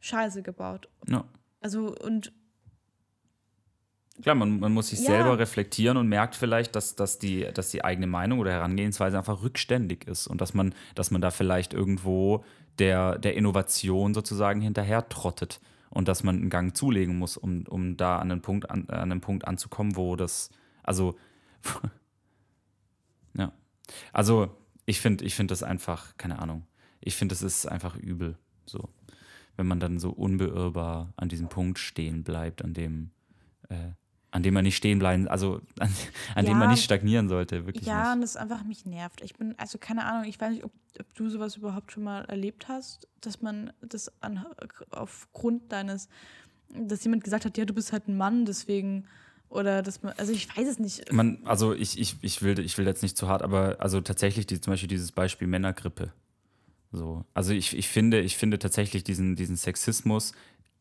S1: Scheiße gebaut.
S3: ja.
S1: Also, und
S3: Klar, man, man muss sich
S1: Ja.
S3: selber reflektieren und merkt vielleicht, dass, dass, die, dass die eigene Meinung oder Herangehensweise einfach rückständig ist und dass man, dass man da vielleicht irgendwo der, der Innovation sozusagen hinterher trottet und dass man einen Gang zulegen muss, um, um da an einen Punkt, an, an einen Punkt anzukommen, wo das, also, *laughs* ja. Also, ich finde ich find das einfach, keine Ahnung, ich finde, das ist einfach übel, so. Wenn man dann so unbeirrbar an diesem Punkt stehen bleibt, an dem, äh, an dem man nicht stehen bleiben, also an, *laughs* an dem man
S1: Ja.
S3: nicht stagnieren sollte, wirklich
S1: Ja,
S3: nicht.
S1: und das einfach mich nervt. Ich bin, also keine Ahnung, ich weiß nicht, ob, ob du sowas überhaupt schon mal erlebt hast, dass man das an, aufgrund deines, dass jemand gesagt hat, ja, du bist halt ein Mann, deswegen, oder dass man, also ich weiß es nicht.
S3: Man, also ich, ich, ich, will, ich will jetzt nicht zu hart, aber also tatsächlich die, zum Beispiel dieses Beispiel Männergrippe. So. Also ich, ich, finde, ich finde tatsächlich diesen, diesen Sexismus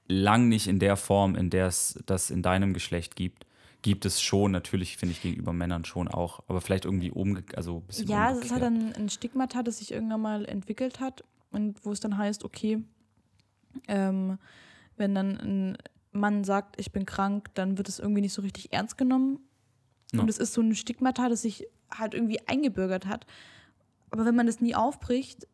S3: lang nicht in der Form, in der es das in deinem Geschlecht gibt. Gibt es schon, natürlich finde ich gegenüber Männern schon auch, aber vielleicht irgendwie umge also ein bisschen
S1: Ja, es ist halt
S3: umgekehrt.
S1: ein, ein Stigmata, das sich irgendwann mal entwickelt hat und wo es dann heißt, okay, ähm, wenn dann ein Mann sagt, ich bin krank, dann wird es irgendwie nicht so richtig ernst genommen.
S3: Ja.
S1: Und es ist so ein Stigmata, das sich halt irgendwie eingebürgert hat. Aber wenn man das nie aufbricht,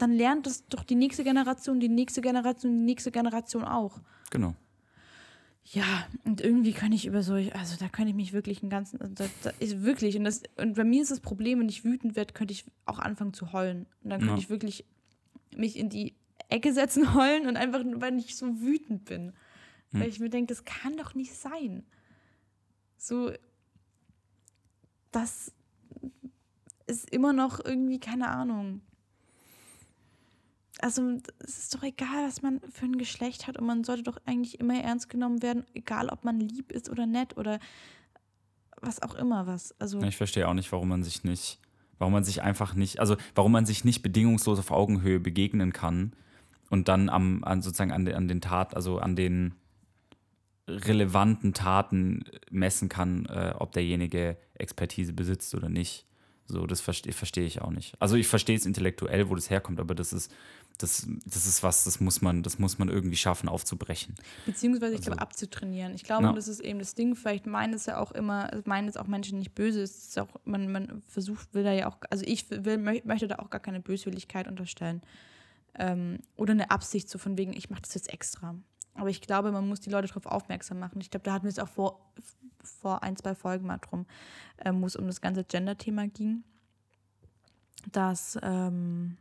S1: dann lernt es doch die nächste Generation, die nächste Generation, die nächste Generation auch.
S3: Genau.
S1: Ja, und irgendwie kann ich über solch, also da kann ich mich wirklich einen ganzen, also da, da ist wirklich, und, das, und bei mir ist das Problem, wenn ich wütend werde, könnte ich auch anfangen zu heulen. Und dann könnte
S3: Ja.
S1: ich wirklich mich in die Ecke setzen, *laughs* heulen und einfach, weil ich so wütend bin. Weil ich mir denke, das kann doch nicht sein. So, das ist immer noch irgendwie, keine Ahnung. Also, es ist doch egal, was man für ein Geschlecht hat und man sollte doch eigentlich immer ernst genommen werden, egal ob man lieb ist oder nett oder was auch immer was. Also,
S3: Ich verstehe auch nicht, warum man sich nicht, warum man sich einfach nicht, also warum man sich nicht bedingungslos auf Augenhöhe begegnen kann und dann am, an sozusagen an, den- an den Tat, also an den relevanten Taten messen kann, äh, ob derjenige Expertise besitzt oder nicht. So, das verstehe verstehe ich auch nicht. Also ich verstehe es intellektuell, wo das herkommt, aber das ist, das, das ist was, das muss man, das muss man irgendwie schaffen aufzubrechen.
S1: beziehungsweise, ich
S3: also-
S1: glaube, abzutrainieren. Ich glaube,
S3: Ja.
S1: das ist eben das Ding. Vielleicht meinen es ja auch immer, also meinen es auch Menschen nicht böse. Es ist auch, man, man versucht, will da ja auch, also ich will, mö- möchte da auch gar keine Böswilligkeit unterstellen. Ähm, oder eine Absicht, so von wegen, ich mache das jetzt extra. Aber ich glaube, man muss die Leute darauf aufmerksam machen. Ich glaube, da hatten wir es auch vor, vor ein, zwei Folgen mal drum, ähm, wo es um das ganze Gender-Thema ging, dass ähm,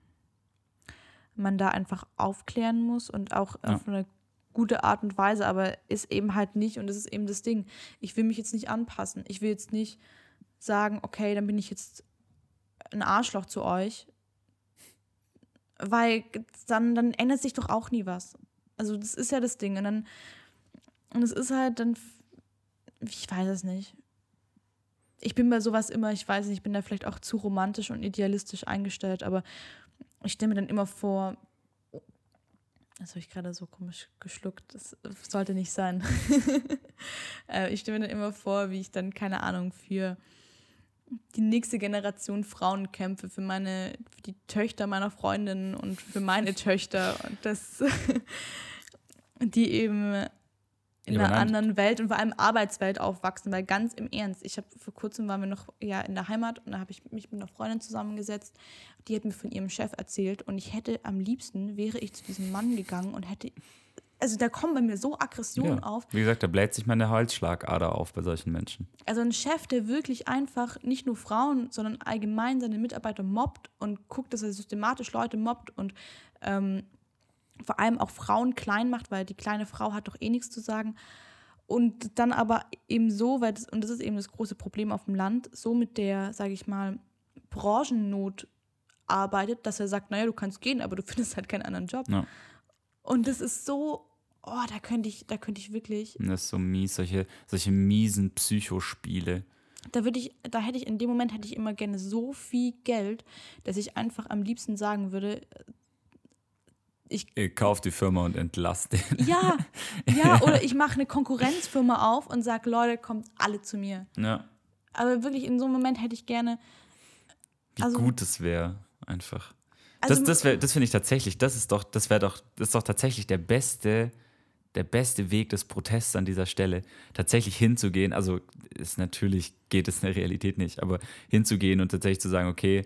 S1: man da einfach aufklären muss und auch
S3: Ja.
S1: auf eine gute Art und Weise, aber ist eben halt nicht, und das ist eben das Ding. Ich will mich jetzt nicht anpassen. Ich will jetzt nicht sagen, okay, dann bin ich jetzt ein Arschloch zu euch, Weil dann, dann ändert sich doch auch nie was. Also das ist ja das Ding. Und dann, und es ist halt dann, ich weiß es nicht. Ich bin bei sowas immer, ich weiß nicht, ich bin da vielleicht auch zu romantisch und idealistisch eingestellt, aber ich stelle mir dann immer vor, das habe ich gerade so komisch geschluckt, das sollte nicht sein. *laughs* Äh, ich stelle mir dann immer vor, wie ich dann, keine Ahnung, für die nächste Generation Frauen kämpfe, für meine, für die Töchter meiner Freundinnen und für meine Töchter und das, *laughs* die eben in einer anderen Welt und vor allem Arbeitswelt aufwachsen, weil ganz im Ernst, ich habe vor kurzem waren wir noch ja in der Heimat und da habe ich mich mit einer Freundin zusammengesetzt, die hat mir von ihrem Chef erzählt und ich hätte am liebsten wäre ich zu diesem Mann gegangen und hätte also da kommen bei mir so Aggressionen
S3: Ja.
S1: auf,
S3: Wie gesagt, da bläht sich meine Halsschlagader auf bei solchen Menschen.
S1: also ein Chef, der wirklich einfach nicht nur Frauen, sondern allgemein seine Mitarbeiter mobbt und guckt, dass er systematisch Leute mobbt und ähm, vor allem auch Frauen klein macht, weil die kleine Frau hat doch eh nichts zu sagen. Und dann aber eben so, weil das, und das ist eben das große Problem auf dem Land, so mit der, sage ich mal, Branchennot arbeitet, dass er sagt, naja, du kannst gehen, aber du *laughs* findest halt keinen anderen Job.
S3: Ja.
S1: Und das ist so, oh, da könnte ich, da könnte ich wirklich,
S3: Das ist so mies, solche, solche miesen Psychospiele.
S1: da würde ich, da hätte ich in dem Moment hätte ich immer gerne so viel Geld, dass ich einfach am liebsten sagen würde,
S3: Ihr kauft die Firma und entlasst den.
S1: ja, *laughs* ja, oder ich mache eine Konkurrenzfirma auf und sage, Leute, kommt alle zu mir.
S3: Ja,
S1: Aber wirklich in so einem Moment hätte ich gerne,
S3: wie
S1: Also-
S3: gut es wäre, einfach.
S1: also
S3: das das, wär- das finde ich tatsächlich, das ist doch, das wäre doch, das ist doch tatsächlich der beste, der beste Weg des Protests an dieser Stelle, tatsächlich hinzugehen. Also ist natürlich geht es in der Realität nicht, aber hinzugehen und tatsächlich zu sagen, okay,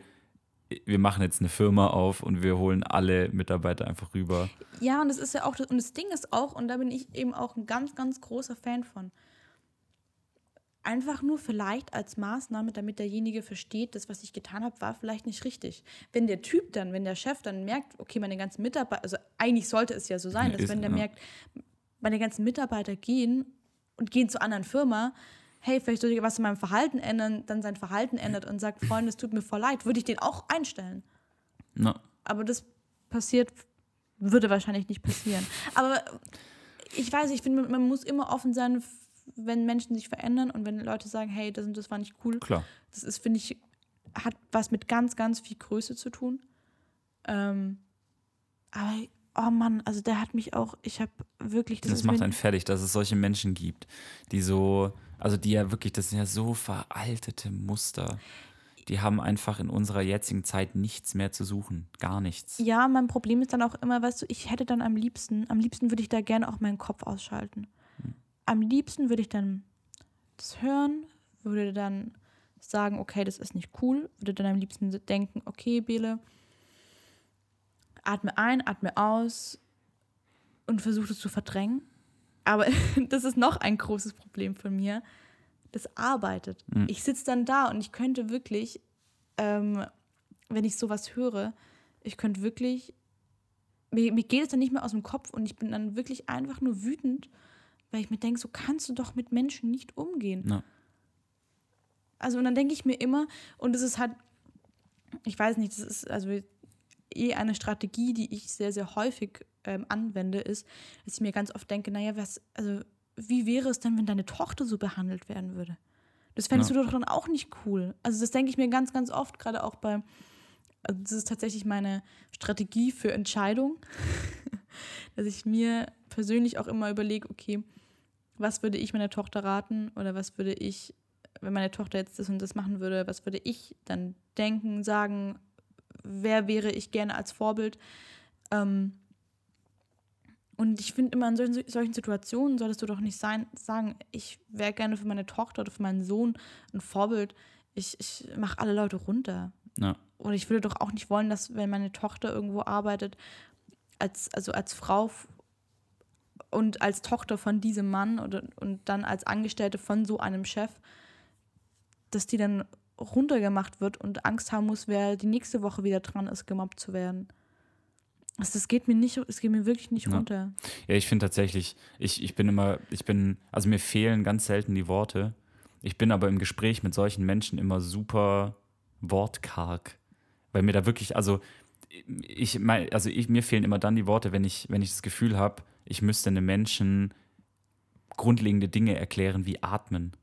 S3: wir machen jetzt eine Firma auf und wir holen alle Mitarbeiter einfach rüber.
S1: ja, und das ist ja auch, das, und das Ding ist auch, und da bin ich eben auch ein ganz, ganz großer Fan von. Einfach nur vielleicht als Maßnahme, damit derjenige versteht, das, was ich getan habe, war vielleicht nicht richtig. Wenn der Typ dann, wenn der Chef dann merkt, okay, meine ganzen Mitarbeiter, also eigentlich sollte es ja so sein, dass
S3: ist,
S1: wenn der
S3: ja.
S1: merkt, meine ganzen Mitarbeiter gehen und gehen zu anderen Firma, hey, vielleicht soll ich was in meinem Verhalten ändern, dann sein Verhalten ändert und sagt, Freunde, es tut mir voll leid, würde ich den auch einstellen.
S3: Na,
S1: Aber das passiert, würde wahrscheinlich nicht passieren. Aber ich weiß, ich finde, man muss immer offen sein, wenn Menschen sich verändern und wenn Leute sagen, hey, das und das war nicht cool.
S3: klar.
S1: Das ist, finde ich, hat was mit ganz, ganz viel Größe zu tun. Ähm, aber, oh Mann, also der hat mich auch, ich habe wirklich, das,
S3: Das, macht einen fertig, dass es solche Menschen gibt, die so, also die ja wirklich, das sind ja so veraltete Muster. Die haben einfach in unserer jetzigen Zeit nichts mehr zu suchen. Gar nichts.
S1: Ja, mein Problem ist dann auch immer, weißt du, ich hätte dann am liebsten, am liebsten würde ich da gerne auch meinen Kopf ausschalten. Am liebsten würde ich dann das hören, würde dann sagen, okay, das ist nicht cool, würde dann am liebsten denken, okay, Bele, atme ein, atme aus und versuche es zu verdrängen. Aber *laughs* das ist noch ein großes Problem von mir. Das arbeitet. Ich sitze dann da und ich könnte wirklich, ähm, wenn ich sowas höre, ich könnte wirklich, mir, mir geht es dann nicht mehr aus dem Kopf und ich bin dann wirklich einfach nur wütend, weil ich mir denke, so kannst du doch mit Menschen nicht umgehen.
S3: Na,
S1: Also und dann denke ich mir immer, und das ist halt, ich weiß nicht, das ist also eh eine Strategie, die ich sehr, sehr häufig ähm, anwende, ist, dass ich mir ganz oft denke, naja, was, also wie wäre es denn, wenn deine Tochter so behandelt werden würde? Das fändest
S3: Ja.
S1: du doch dann auch nicht cool. Also das denke ich mir ganz, ganz oft, gerade auch bei, also das ist tatsächlich meine Strategie für Entscheidung, *laughs* dass ich mir persönlich auch immer überlege, okay, was würde ich meiner Tochter raten oder was würde ich, wenn meine Tochter jetzt das und das machen würde, was würde ich dann denken, sagen, wer wäre ich gerne als Vorbild? Ähm, und ich finde immer in solchen, solchen Situationen solltest du doch nicht sein, sagen, ich wäre gerne für meine Tochter oder für meinen Sohn ein Vorbild. Ich, ich mache alle Leute runter.
S3: na,
S1: Und ich würde doch auch nicht wollen, dass, wenn meine Tochter irgendwo arbeitet, als, also als Frau und als Tochter von diesem Mann oder, und dann als Angestellte von so einem Chef, dass die dann runtergemacht wird und Angst haben muss, wer die nächste Woche wieder dran ist, gemobbt zu werden. Also das geht mir nicht, es geht mir wirklich nicht
S3: Ja.
S1: runter.
S3: Ja, ich finde tatsächlich, ich, ich bin immer, ich bin, also mir fehlen ganz selten die Worte. Ich bin aber im Gespräch mit solchen Menschen immer super wortkarg. Weil mir da wirklich, also ich mein, also ich, mir fehlen immer dann die Worte, wenn ich, wenn ich das Gefühl habe, ich müsste einem Menschen grundlegende Dinge erklären wie atmen.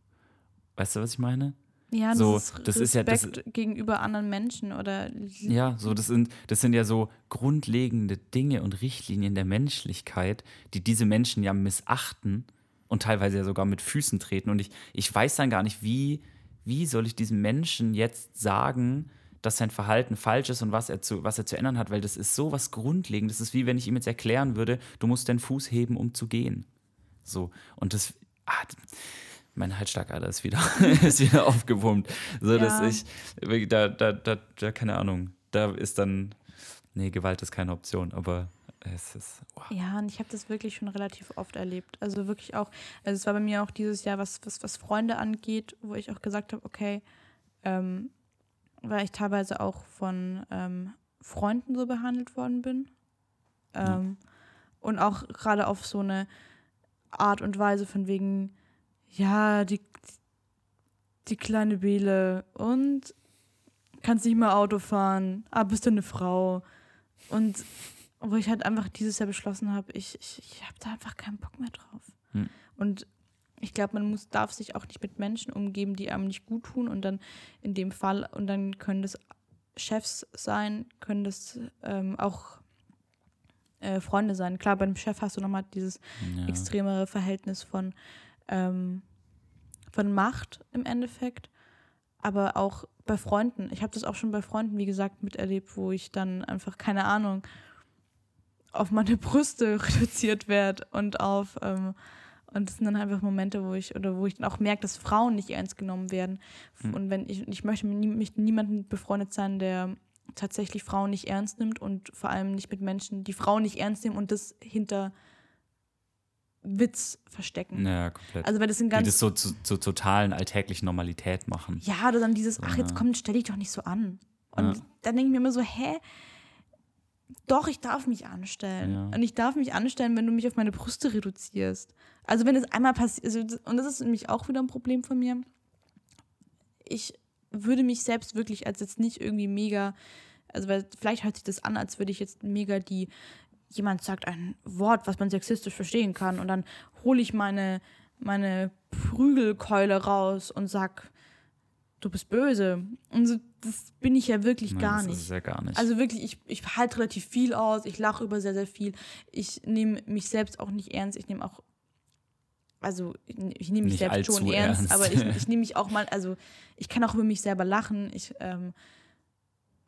S3: Weißt du, was ich meine?
S1: Ja,
S3: So,
S1: das, ist
S3: das ist ja- das-
S1: Respekt gegenüber anderen Menschen oder
S3: Ja, so das sind, das sind ja so grundlegende Dinge und Richtlinien der Menschlichkeit, die diese Menschen ja missachten und teilweise ja sogar mit Füßen treten. Und ich, ich weiß dann gar nicht, wie, wie soll ich diesem Menschen jetzt sagen, dass sein Verhalten falsch ist und was er zu, was er zu ändern hat, weil das ist so was Grundlegendes. Das ist wie wenn ich ihm jetzt erklären würde, du musst deinen Fuß heben, um zu gehen. So. Und das. Ah, mein Halsschlagader ist wieder, *laughs* ist wieder aufgepumpt. So, dass
S1: Ja.
S3: ich, wirklich, da, da, da, da, keine Ahnung, da ist dann, nee, Gewalt ist keine Option, aber es ist, wow.
S1: Ja, und ich habe das wirklich schon relativ oft erlebt. Also wirklich auch, also es war bei mir auch dieses Jahr, was, was, was Freunde angeht, wo ich auch gesagt habe, okay, ähm, weil ich teilweise auch von ähm, Freunden so behandelt worden bin. Ähm, Und auch gerade auf so eine Art und Weise von wegen, ja, die, die kleine Bele und kannst nicht mehr Auto fahren, ah, bist du eine Frau. Und wo ich halt einfach dieses Jahr beschlossen habe, ich, ich, ich habe da einfach keinen Bock mehr drauf.
S3: Hm.
S1: Und ich glaube, man muss, darf sich auch nicht mit Menschen umgeben, die einem nicht gut tun und dann in dem Fall, und dann können das Chefs sein, können das ähm, auch äh, Freunde sein. Klar, beim Chef hast du nochmal dieses
S3: Ja.
S1: extremere Verhältnis von, ähm, von Macht im Endeffekt, aber auch bei Freunden. Ich habe das auch schon bei Freunden, wie gesagt, miterlebt, wo ich dann einfach, keine Ahnung, auf meine Brüste *laughs* reduziert werde und auf, ähm, und das sind dann einfach Momente, wo ich, oder wo ich dann auch merke, dass Frauen nicht ernst genommen werden.
S3: Hm.
S1: Und wenn ich, ich möchte mit mit niemandem befreundet sein, der tatsächlich Frauen nicht ernst nimmt und vor allem nicht mit Menschen, die Frauen nicht ernst nehmen und das hinter Witz verstecken.
S3: Ja, komplett.
S1: Also weil das sind
S3: die
S1: ganz
S3: das so zu, zur totalen alltäglichen Normalität machen.
S1: ja, oder dann dieses, ach, jetzt
S3: Ja.
S1: komm, stell dich doch nicht so an. Und
S3: Ja.
S1: dann denke ich mir immer so, hä? Doch, ich darf mich anstellen.
S3: Ja.
S1: Und ich darf mich anstellen, wenn du mich auf meine Brüste reduzierst. Also wenn es einmal passiert, also, und das ist nämlich auch wieder ein Problem von mir. Ich würde mich selbst wirklich als jetzt nicht irgendwie mega, also weil vielleicht hört sich das an, als würde ich jetzt mega die, jemand sagt ein Wort, was man sexistisch verstehen kann und dann hole ich meine, meine Prügelkeule raus und sag, du bist böse. Und so, das bin ich ja wirklich
S3: Nein,
S1: gar
S3: das
S1: nicht.
S3: ist ja gar nicht.
S1: Also wirklich, ich, ich halte relativ viel aus, ich lache über sehr, sehr viel. Ich nehme mich selbst auch nicht ernst. Ich nehme auch, also ich, nehme mich
S3: Nicht
S1: selbst schon ernst,
S3: ernst.
S1: aber ich, ich *laughs* nehme mich auch mal, also ich kann auch über mich selber lachen. Ich ähm,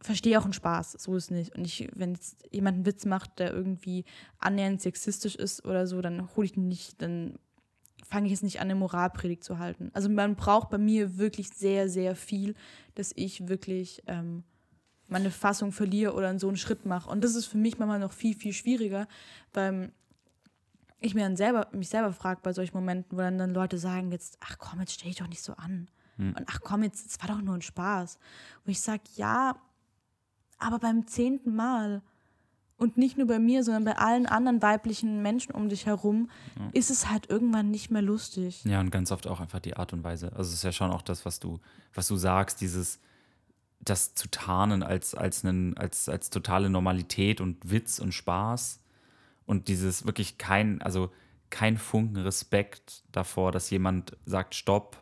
S1: verstehe auch einen Spaß, so ist nicht. Und ich, wenn jetzt jemand einen Witz macht, der irgendwie annähernd sexistisch ist oder so, dann hole ich ihn nicht, dann fange ich jetzt nicht an, eine Moralpredigt zu halten. Also man braucht bei mir wirklich sehr, sehr viel, dass ich wirklich ähm, meine Fassung verliere oder so einen Schritt mache. Und das ist für mich manchmal noch viel, viel schwieriger, weil ich mir dann selber, mich selber frage bei solchen Momenten, wo dann, dann Leute sagen, jetzt, ach komm, jetzt stell dich doch nicht so an.
S3: Hm.
S1: Und ach komm, jetzt, es war doch nur ein Spaß. Wo ich sage, ja, aber beim zehnten Mal und nicht nur bei mir, sondern bei allen anderen weiblichen Menschen um dich herum, ist es halt irgendwann nicht mehr lustig.
S3: Ja, und ganz oft auch einfach die Art und Weise. Also es ist ja schon auch das, was du, was du sagst, dieses, das zu tarnen als, als, einen, als, als totale Normalität und Witz und Spaß. Und dieses wirklich kein, also kein Funken Respekt davor, dass jemand sagt, stopp,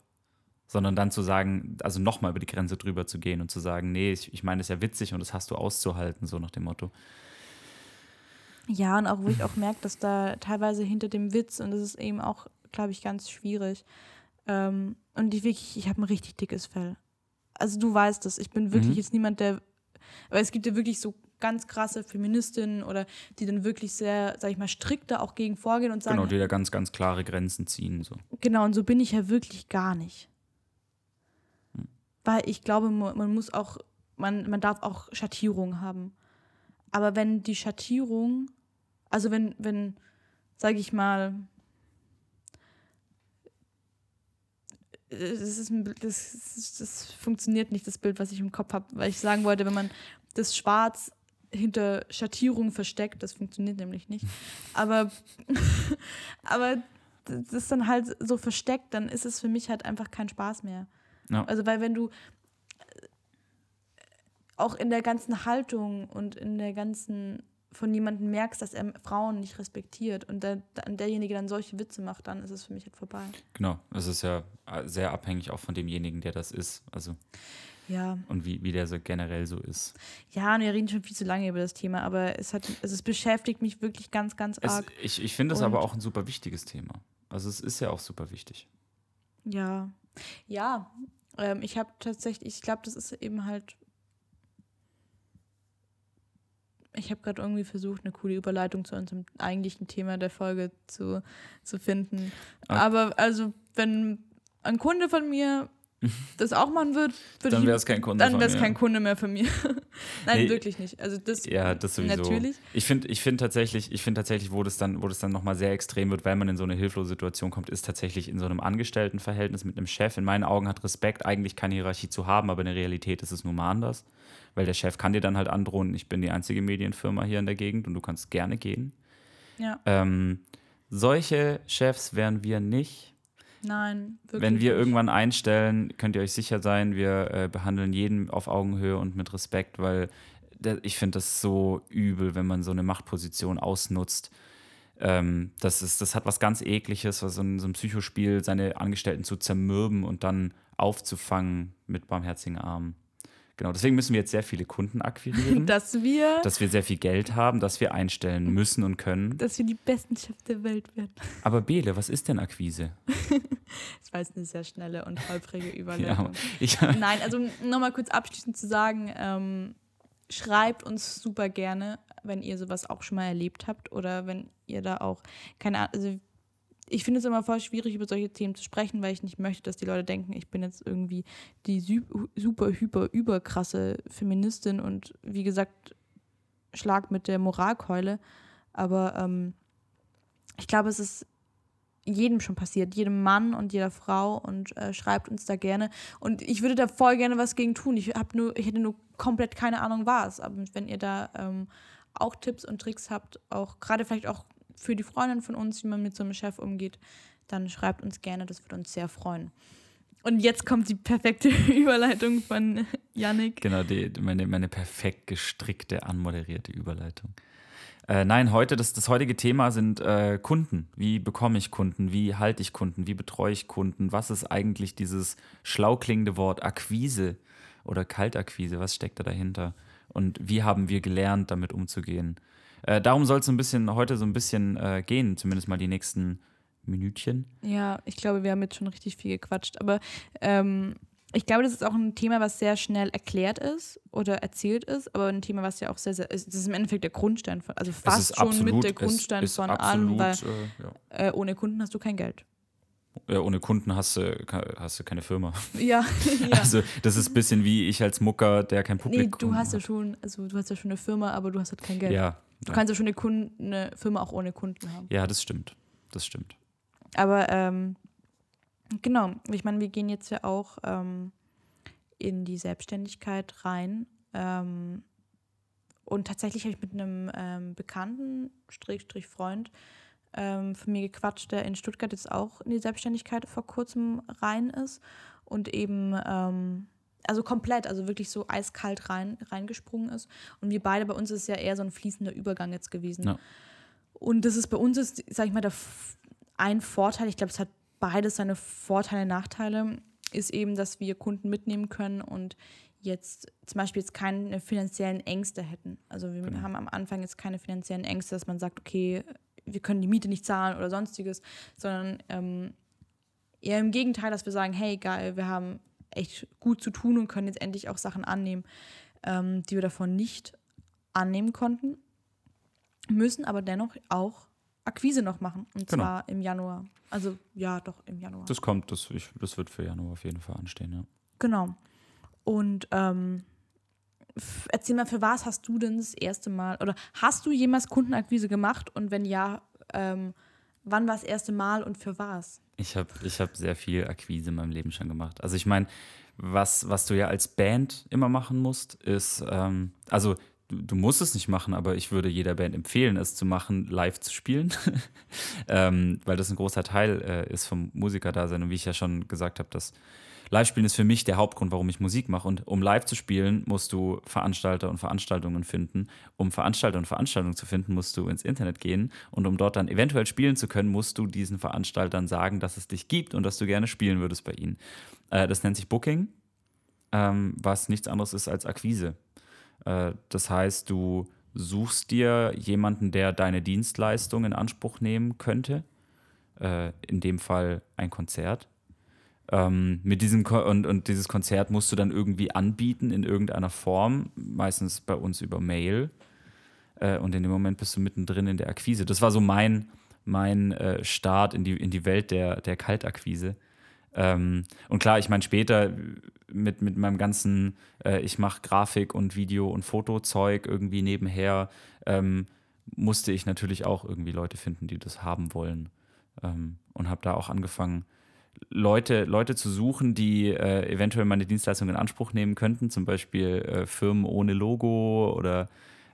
S3: sondern dann zu sagen, also nochmal über die Grenze drüber zu gehen und zu sagen, nee, ich, ich meine, das ist ja witzig und das hast du auszuhalten, so nach dem Motto.
S1: Ja, und auch wo ich auch merke, dass da teilweise hinter dem Witz, und das ist eben auch, glaube ich, ganz schwierig. Ähm, und ich wirklich, ich habe ein richtig dickes Fell. Also du weißt es, ich bin wirklich
S3: Mhm.
S1: jetzt niemand, der. Aber es gibt ja wirklich so ganz krasse Feministinnen oder die dann wirklich sehr, sag ich mal, strikter auch gegen vorgehen und sagen,
S3: Genau, die da ganz, ganz klare Grenzen ziehen. So.
S1: Genau, und so bin ich ja wirklich gar nicht. Weil ich glaube, man muss auch, man, man darf auch Schattierung haben. Aber wenn die Schattierung, also wenn, wenn, sage ich mal, das, ist ein, das, das, funktioniert nicht, das Bild, was ich im Kopf habe, weil ich sagen wollte, wenn man das Schwarz hinter Schattierung versteckt, das funktioniert nämlich nicht. Aber, *laughs* aber das dann halt so versteckt, dann ist es für mich halt einfach kein Spaß mehr.
S3: Ja.
S1: Also weil wenn du auch in der ganzen Haltung und in der ganzen von jemandem merkst, dass er Frauen nicht respektiert und der, derjenige dann solche Witze macht, dann ist es für mich halt vorbei.
S3: Genau, es ist ja äh, sehr abhängig auch von demjenigen, der das ist. Also
S1: ja.
S3: Und wie, wie der so generell so ist.
S1: Ja, und wir reden schon viel zu lange über das Thema, aber es hat, also es beschäftigt mich wirklich ganz, ganz arg.
S3: Es, ich ich finde es aber auch ein super wichtiges Thema. Also es ist ja auch super wichtig.
S1: Ja. Ja. Ähm, ich habe tatsächlich, ich glaube, das ist eben halt ich habe gerade irgendwie versucht, eine coole Überleitung zu unserem eigentlichen Thema der Folge zu, zu finden. Okay. Ah. Aber also, wenn ein Kunde von mir *laughs* das auch machen würde, würd
S3: dann wäre es kein Kunde.
S1: Dann wäre es kein Kunde mehr von mir. *laughs* Nein, nee, wirklich nicht. Also das,
S3: ja, das sowieso.
S1: Natürlich.
S3: Ich finde, ich finde tatsächlich, ich finde tatsächlich, wo das dann, wo das dann nochmal sehr extrem wird, weil man in so eine hilflose Situation kommt, ist tatsächlich in so einem Angestelltenverhältnis mit einem Chef. In meinen Augen hat Respekt eigentlich keine Hierarchie zu haben, aber in der Realität ist es nun mal anders weil der Chef kann dir dann halt androhen, ich bin die einzige Medienfirma hier in der Gegend und du kannst gerne gehen.
S1: Ja.
S3: Ähm, solche Chefs wären wir nicht.
S1: Nein,
S3: wirklich. Wenn wir nicht. irgendwann einstellen, könnt ihr euch sicher sein, wir äh, behandeln jeden auf Augenhöhe und mit Respekt, weil der, ich finde das so übel, wenn man so eine Machtposition ausnutzt. Ähm, das, ist, das hat was ganz Ekliges, so ein, so ein Psychospiel, seine Angestellten zu zermürben und dann aufzufangen mit barmherzigen Armen. Genau, deswegen müssen wir jetzt sehr viele Kunden akquirieren. *laughs*
S1: dass wir.
S3: Dass wir sehr viel Geld haben, dass wir einstellen müssen und können.
S1: Dass wir die besten Chefs der Welt werden. *laughs*
S3: Aber Bele, was ist denn Akquise?
S1: das war jetzt eine sehr schnelle und holprige *laughs* Überleitung. Ja. Nein, also nochmal kurz abschließend zu sagen, ähm, schreibt uns super gerne, wenn ihr sowas auch schon mal erlebt habt oder wenn ihr da auch, keine Ahnung, also ich finde es immer voll schwierig, über solche Themen zu sprechen, weil ich nicht möchte, dass die Leute denken, ich bin jetzt irgendwie die super, hyper, überkrasse Feministin und wie gesagt, schlag mit der Moralkeule. Aber ähm, ich glaube, es ist jedem schon passiert, jedem Mann und jeder Frau und äh, schreibt uns da gerne. Und ich würde da voll gerne was gegen tun. Ich, hab nur, ich hätte nur komplett keine Ahnung, was. Aber wenn ihr da ähm, auch Tipps und Tricks habt, auch gerade vielleicht auch für die Freundin von uns, wie man mit so einem Chef umgeht, dann schreibt uns gerne, das würde uns sehr freuen. Und jetzt kommt die perfekte *laughs* Überleitung von Yannick.
S3: Genau, die, meine, meine perfekt gestrickte, anmoderierte Überleitung. Äh, nein, heute, das, das heutige Thema sind äh, Kunden. Wie bekomme ich Kunden? Wie halte ich Kunden? Wie betreue ich Kunden? Was ist eigentlich dieses schlau klingende Wort Akquise oder Kaltakquise? Was steckt da dahinter? Und wie haben wir gelernt, damit umzugehen? Äh, darum soll es ein bisschen heute so ein bisschen äh, gehen, zumindest mal die nächsten Minütchen.
S1: Ja, ich glaube, wir haben jetzt schon richtig viel gequatscht. Aber ähm, ich glaube, das ist auch ein Thema, was sehr schnell erklärt ist oder erzählt ist, aber ein Thema, was ja auch sehr, sehr ist. Das ist im Endeffekt der Grundstein von, also fast schon
S3: absolut,
S1: mit der Grundstein von
S3: an,
S1: weil äh, ja. äh, ohne Kunden hast du kein Geld.
S3: Ja, ohne Kunden hast du, hast du keine Firma. *laughs*
S1: Ja, *laughs*
S3: ja. Also das ist ein bisschen wie ich als Mucker, der kein Publikum
S1: hat. Nee, du hast ja schon, also du hast ja schon eine Firma, aber du hast halt kein Geld.
S3: Ja,
S1: Du kannst ja schon eine, Kunden, eine Firma auch ohne Kunden haben.
S3: Ja, das stimmt. Das stimmt.
S1: Aber ähm, genau, ich meine, wir gehen jetzt ja auch ähm, in die Selbstständigkeit rein. Ähm, und tatsächlich habe ich mit einem ähm, Bekannten, Strich, Strich Freund, ähm, von mir gequatscht, der in Stuttgart jetzt auch in die Selbstständigkeit vor kurzem rein ist und eben ähm, also komplett, also wirklich so eiskalt rein, reingesprungen ist. Und wir beide, bei uns ist es ja eher so ein fließender Übergang jetzt gewesen. Ja. Und das ist bei uns, ist, sag ich mal, der, ein Vorteil, ich glaube, es hat beides seine Vorteile, Nachteile, ist eben, dass wir Kunden mitnehmen können und jetzt zum Beispiel jetzt keine finanziellen Ängste hätten. Also wir genau. haben am Anfang jetzt keine finanziellen Ängste, dass man sagt, okay, wir können die Miete nicht zahlen oder sonstiges, sondern ähm, eher im Gegenteil, dass wir sagen, hey, geil, wir haben echt gut zu tun und können jetzt endlich auch Sachen annehmen, ähm, die wir davon nicht annehmen konnten, müssen aber dennoch auch Akquise noch machen. Und genau. zwar im Januar. Also ja, doch im Januar.
S3: Das kommt, das, ich, das wird für Januar auf jeden Fall anstehen, ja.
S1: Genau. Und ähm, erzähl mal, für was hast du denn das erste Mal oder hast du jemals Kundenakquise gemacht? Und wenn ja, ähm, wann war das erste Mal und für was?
S3: Ich habe ich hab sehr viel Akquise in meinem Leben schon gemacht. Also ich meine, was, was du ja als Band immer machen musst, ist, ähm, also du, du, musst es nicht machen, aber ich würde jeder Band empfehlen, es zu machen, live zu spielen, *laughs* ähm, weil das ein großer Teil äh, ist vom Musikerdasein. Und wie ich ja schon gesagt habe, das Live-Spielen ist für mich der Hauptgrund, warum ich Musik mache. Und um live zu spielen, musst du Veranstalter und Veranstaltungen finden. Um Veranstalter und Veranstaltungen zu finden, musst du ins Internet gehen. Und um dort dann eventuell spielen zu können, musst du diesen Veranstaltern sagen, dass es dich gibt und dass du gerne spielen würdest bei ihnen. Äh, das nennt sich Booking, ähm, was nichts anderes ist als Akquise. Äh, das heißt, du suchst dir jemanden, der deine Dienstleistung in Anspruch nehmen könnte. Äh, in dem Fall ein Konzert ähm, mit diesem Ko und, und dieses Konzert musst du dann irgendwie anbieten in irgendeiner Form, meistens bei uns über Mail. Äh, und in dem Moment bist du mittendrin in der Akquise. Das war so mein, mein äh, Start in die, in die Welt der, der Kaltakquise. Ähm, und klar, ich meine, später mit, mit meinem ganzen, äh, ich mache Grafik und Video und Fotozeug irgendwie nebenher, ähm, musste ich natürlich auch irgendwie Leute finden, die das haben wollen. Ähm, und habe da auch angefangen, Leute, Leute zu suchen, die äh, eventuell meine Dienstleistung in Anspruch nehmen könnten, zum Beispiel äh, Firmen ohne Logo oder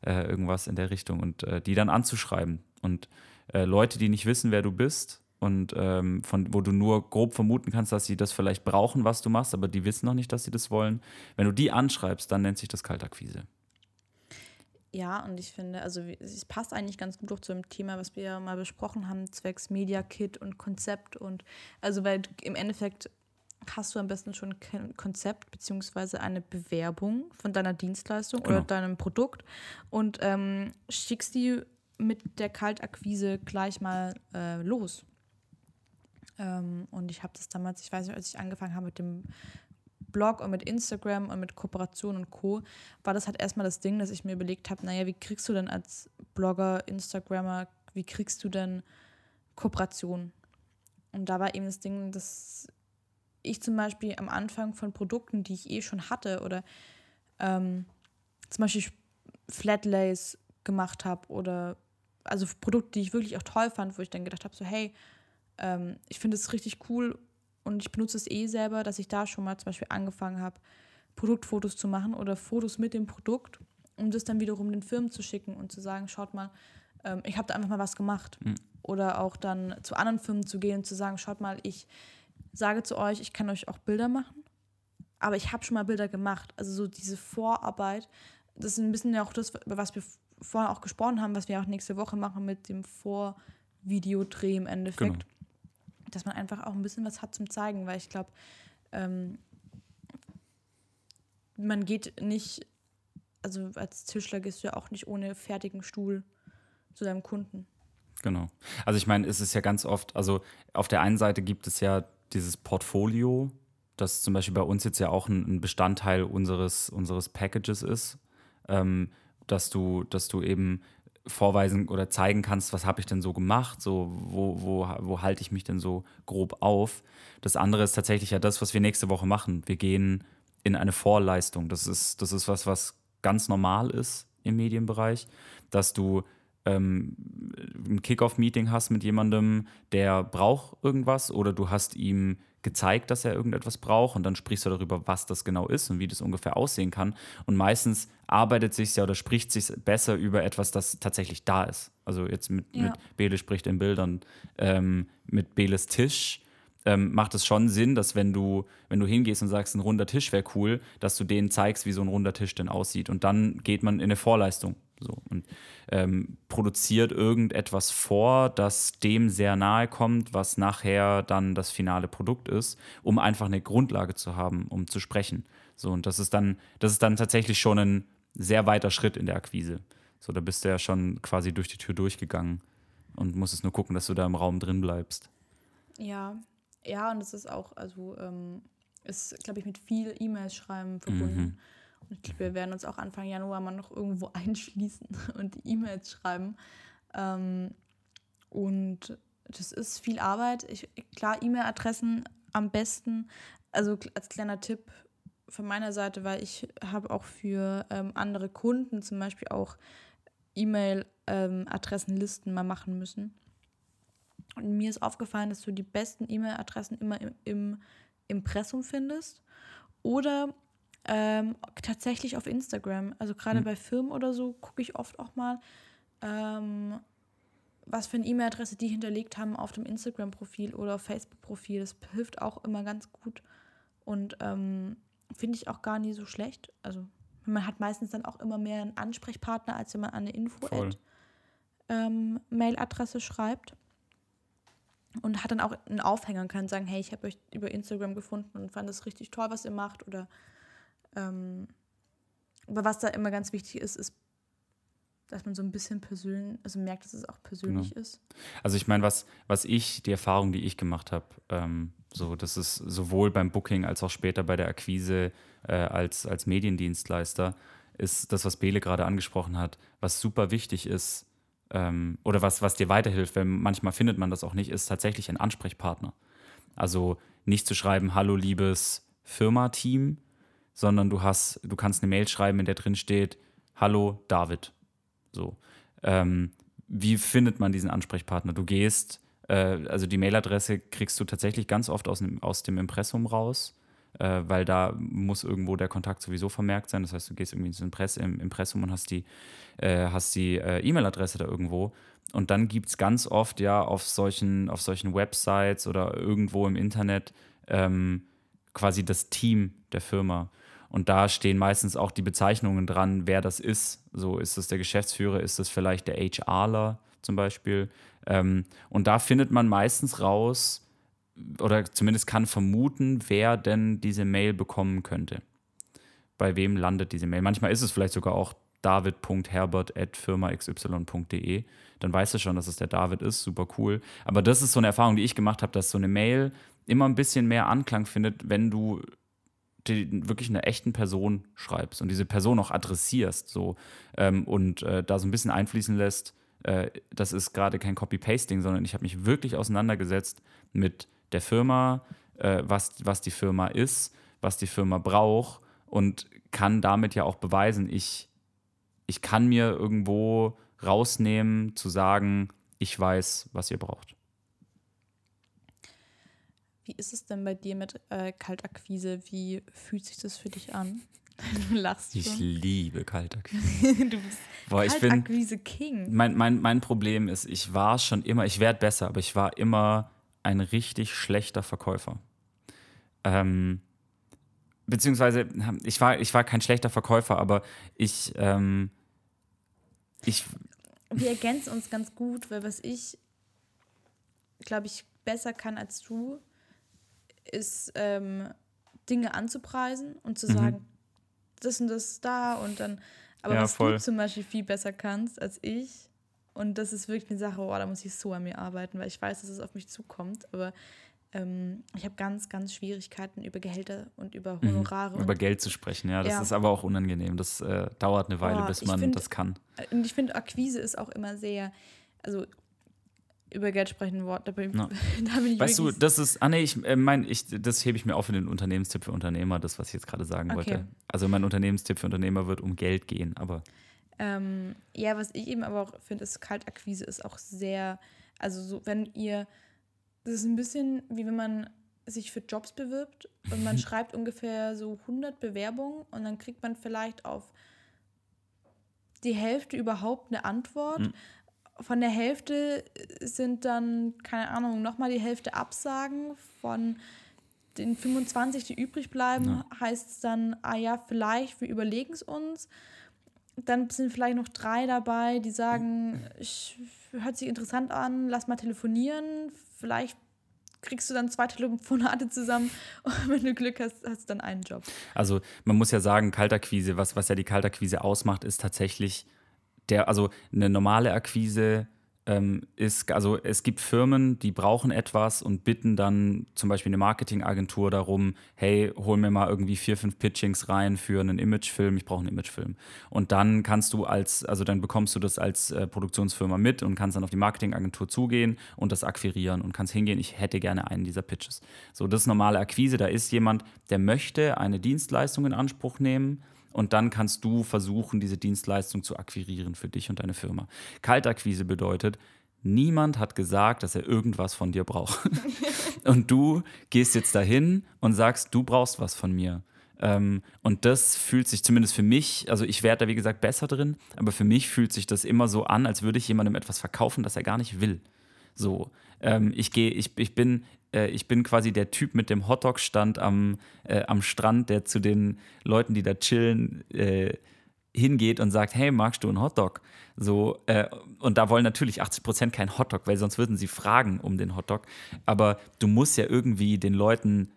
S3: äh, irgendwas in der Richtung und äh, die dann anzuschreiben. Und äh, Leute, die nicht wissen, wer du bist und ähm, von wo du nur grob vermuten kannst, dass sie das vielleicht brauchen, was du machst, aber die wissen noch nicht, dass sie das wollen. Wenn du die anschreibst, dann nennt sich das Kaltakquise.
S1: Ja, und ich finde, also es passt eigentlich ganz gut auch zu dem Thema, was wir ja mal besprochen haben, zwecks Media Kit und Konzept und also weil im Endeffekt hast du am besten schon ein Konzept beziehungsweise eine Bewerbung von deiner Dienstleistung genau. oder deinem Produkt und ähm, schickst die mit der Kaltakquise gleich mal äh, los. Ähm, und ich habe das damals, ich weiß nicht, als ich angefangen habe mit dem Blog und mit Instagram und mit Kooperation und Co. war das halt erstmal das Ding, dass ich mir überlegt habe, naja, wie kriegst du denn als Blogger, Instagrammer, wie kriegst du denn Kooperation? Und da war eben das Ding, dass ich zum Beispiel am Anfang von Produkten, die ich eh schon hatte oder ähm, zum Beispiel Flatlays gemacht habe oder also Produkte, die ich wirklich auch toll fand, wo ich dann gedacht habe, so hey, ähm, ich finde es richtig cool und ich benutze es eh selber, dass ich da schon mal zum Beispiel angefangen habe, Produktfotos zu machen oder Fotos mit dem Produkt, um das dann wiederum den Firmen zu schicken und zu sagen, schaut mal, ähm, ich habe da einfach mal was gemacht. Mhm. Oder auch dann zu anderen Firmen zu gehen und zu sagen, schaut mal, ich sage zu euch, ich kann euch auch Bilder machen, aber ich habe schon mal Bilder gemacht. Also so diese Vorarbeit, das ist ein bisschen ja auch das, über was wir vorhin auch gesprochen haben, was wir auch nächste Woche machen mit dem Vorvideodreh im Endeffekt. Genau dass man einfach auch ein bisschen was hat zum Zeigen, weil ich glaube, ähm, man geht nicht, also als Tischler gehst du ja auch nicht ohne fertigen Stuhl zu deinem Kunden.
S3: Genau. Also ich meine, es ist ja ganz oft, also auf der einen Seite gibt es ja dieses Portfolio, das zum Beispiel bei uns jetzt ja auch ein, Bestandteil unseres, unseres Packages ist, ähm, dass du, dass du eben vorweisen oder zeigen kannst, was habe ich denn so gemacht, so wo, wo, wo halte ich mich denn so grob auf. Das andere ist tatsächlich ja das, was wir nächste Woche machen. Wir gehen in eine Vorleistung. Das ist, das ist was, was ganz normal ist im Medienbereich, dass du ähm, ein Kickoff-Meeting hast mit jemandem, der braucht irgendwas oder du hast ihm gezeigt, dass er irgendetwas braucht und dann sprichst du darüber, was das genau ist und wie das ungefähr aussehen kann. Und meistens arbeitet sich ja oder spricht sich besser über etwas, das tatsächlich da ist. Also jetzt mit, ja. mit Bele spricht in Bildern, ähm, mit Beles Tisch ähm, macht es schon Sinn, dass wenn du, wenn du hingehst und sagst, ein runder Tisch wäre cool, dass du denen zeigst, wie so ein runder Tisch denn aussieht. Und dann geht man in eine Vorleistung. So. Und ähm, produziert irgendetwas vor, das dem sehr nahe kommt, was nachher dann das finale Produkt ist, um einfach eine Grundlage zu haben, um zu sprechen. So, und das ist dann, das ist dann tatsächlich schon ein sehr weiter Schritt in der Akquise. So, da bist du ja schon quasi durch die Tür durchgegangen und musstest nur gucken, dass du da im Raum drin bleibst.
S1: Ja, ja, und es ist auch, also ähm, ist, glaube ich, mit viel E-Mails schreiben verbunden. Mhm. Und wir werden uns auch Anfang Januar mal noch irgendwo *laughs* einschließen und E-Mails schreiben. Ähm, und das ist viel Arbeit. Ich, klar, E-Mail-Adressen am besten. Also als kleiner Tipp von meiner Seite, weil ich habe auch für ähm, andere Kunden zum Beispiel auch E-Mail-Adressenlisten ähm, mal machen müssen. Und mir ist aufgefallen, dass du die besten E-Mail-Adressen immer im, im Impressum findest. Oder Ähm, tatsächlich auf Instagram. Also gerade
S3: Hm.
S1: bei Firmen oder so gucke ich oft auch mal, ähm, was für eine E-Mail-Adresse die hinterlegt haben auf dem Instagram-Profil oder Facebook-Profil. Das hilft auch immer ganz gut. Und ähm, finde ich auch gar nie so schlecht. Also man hat meistens dann auch immer mehr einen Ansprechpartner, als wenn man an eine Info
S3: Voll.
S1: ähm, schreibt. Und hat dann auch einen Aufhänger und kann sagen, hey, ich habe euch über Instagram gefunden und fand es richtig toll, was ihr macht. Oder ähm, aber was da immer ganz wichtig ist, ist, dass man so ein bisschen persönlich, also merkt, dass es auch persönlich ist.
S3: Also ich meine, was, was ich, die Erfahrung, die ich gemacht habe, ähm, so, das ist sowohl beim Booking als auch später bei der Akquise äh, als, als Mediendienstleister, ist das, was Bele gerade angesprochen hat, was super wichtig ist ähm, oder was, was dir weiterhilft, weil manchmal findet man das auch nicht, ist tatsächlich ein Ansprechpartner. Also nicht zu schreiben, hallo liebes Firma-Team, sondern du hast, du kannst eine Mail schreiben, in der drin steht, hallo David. So. Ähm, wie findet man diesen Ansprechpartner? Du gehst, äh, also die Mailadresse kriegst du tatsächlich ganz oft aus, dem- aus dem Impressum raus, äh, weil da muss irgendwo der Kontakt sowieso vermerkt sein. Das heißt, du gehst irgendwie ins Impress, im Impressum und hast die, äh, hast die äh, E-Mail-Adresse da irgendwo. Und dann gibt es ganz oft ja auf solchen, auf solchen Websites oder irgendwo im Internet ähm, quasi das Team der Firma. Und da stehen meistens auch die Bezeichnungen dran, wer das ist. So ist es der Geschäftsführer, ist es vielleicht der HRler zum Beispiel. Ähm, und da findet man meistens raus oder zumindest kann vermuten, wer denn diese Mail bekommen könnte. Bei wem landet diese Mail? Manchmal ist es vielleicht sogar auch david.herbert.firmaxy.de. Dann weißt du schon, dass es der David ist. Super cool. Aber das ist so eine Erfahrung, die ich gemacht habe, dass so eine Mail immer ein bisschen mehr Anklang findet, wenn du die, wirklich einer echten Person schreibst und diese Person auch adressierst so ähm, und äh, da so ein bisschen einfließen lässt, äh, das ist gerade kein Copy-Pasting, sondern ich habe mich wirklich auseinandergesetzt mit der Firma, äh, was, was die Firma ist, was die Firma braucht und kann damit ja auch beweisen, ich, ich kann mir irgendwo rausnehmen, zu sagen, ich weiß, was ihr braucht.
S1: Wie ist es denn bei dir mit äh, Kaltakquise? Wie fühlt sich das für dich an? *laughs* Du lachst
S3: Ich
S1: schon.
S3: liebe Kaltakquise. *laughs*
S1: du bist
S3: Boah, ich bin,
S1: Kaltakquise King.
S3: mein, mein, mein Problem ist, ich war schon immer, ich werde besser, aber ich war immer ein richtig schlechter Verkäufer. Ähm, beziehungsweise, ich war, ich war kein schlechter Verkäufer, aber ich, ähm, ich,
S1: Wir ergänzen uns ganz gut, weil was ich, glaube ich, besser kann als du, ist ähm, Dinge anzupreisen und zu
S3: Mhm.
S1: sagen, das und das da und dann, aber
S3: Ja,
S1: was
S3: voll.
S1: du zum Beispiel viel besser kannst als ich, und das ist wirklich eine Sache, oh, da muss ich so an mir arbeiten, weil ich weiß, dass es auf mich zukommt, aber ähm, ich habe ganz, ganz Schwierigkeiten über Gehälter und über Honorare.
S3: Mhm. über Geld zu sprechen, ja, das
S1: Ja.
S3: ist aber auch unangenehm. Das äh, dauert eine Weile,
S1: Boah,
S3: bis man
S1: find-
S3: das kann.
S1: und ich finde, Akquise ist auch immer sehr, also über Geld sprechen Wort, da bin,
S3: Ja. *laughs*
S1: da bin ich
S3: Weißt du, das ist, ah nee, ich äh, mein, ich, das hebe ich mir auf für den Unternehmenstipp für Unternehmer, das, was ich jetzt gerade sagen
S1: Okay.
S3: wollte. Also mein Unternehmenstipp für Unternehmer wird um Geld gehen, aber
S1: Ähm, ja, was ich eben aber auch finde, ist Kaltakquise ist auch sehr, also so, wenn ihr, das ist ein bisschen wie wenn man sich für Jobs bewirbt und man *laughs* schreibt ungefähr so 100 Bewerbungen und dann kriegt man vielleicht auf die Hälfte überhaupt eine Antwort.
S3: Mhm.
S1: Von der Hälfte sind dann, keine Ahnung, nochmal die Hälfte Absagen. Von den 25, die übrig bleiben,
S3: Ja.
S1: heißt es dann, ah ja, vielleicht, wir überlegen es uns. Dann sind vielleicht noch drei dabei, die sagen, ich, hört sich interessant an, lass mal telefonieren. Vielleicht kriegst du dann zwei Telefonate zusammen *laughs* und wenn du Glück hast, hast du dann einen Job.
S3: Also man muss ja sagen, Kaltakquise, was, was ja die Kaltakquise ausmacht, ist tatsächlich der, also eine normale Akquise ähm, ist, also es gibt Firmen, die brauchen etwas und bitten dann zum Beispiel eine Marketingagentur darum, hey, hol mir mal irgendwie vier, fünf Pitchings rein für einen Imagefilm, ich brauche einen Imagefilm. Und dann kannst du als, also dann bekommst du das als äh, Produktionsfirma mit und kannst dann auf die Marketingagentur zugehen und das akquirieren und kannst hingehen, ich hätte gerne einen dieser Pitches. So, das ist normale Akquise, da ist jemand, der möchte eine Dienstleistung in Anspruch nehmen und dann kannst du versuchen, diese Dienstleistung zu akquirieren für dich und deine Firma. Kaltakquise bedeutet, niemand hat gesagt, dass er irgendwas von dir braucht. *laughs* und du gehst jetzt dahin und sagst, du brauchst was von mir. Ähm, und das fühlt sich zumindest für mich, also ich werde da wie gesagt besser drin, aber für mich fühlt sich das immer so an, als würde ich jemandem etwas verkaufen, das er gar nicht will. So, ähm, ich gehe, ich, ich bin, äh, ich bin quasi der Typ mit dem Hotdog-Stand am, äh, am Strand, der zu den Leuten, die da chillen, äh, hingeht und sagt, hey, magst du einen Hotdog? So, äh, und da wollen natürlich 80 Prozent keinen Hotdog, weil sonst würden sie fragen um den Hotdog. Aber du musst ja irgendwie den Leuten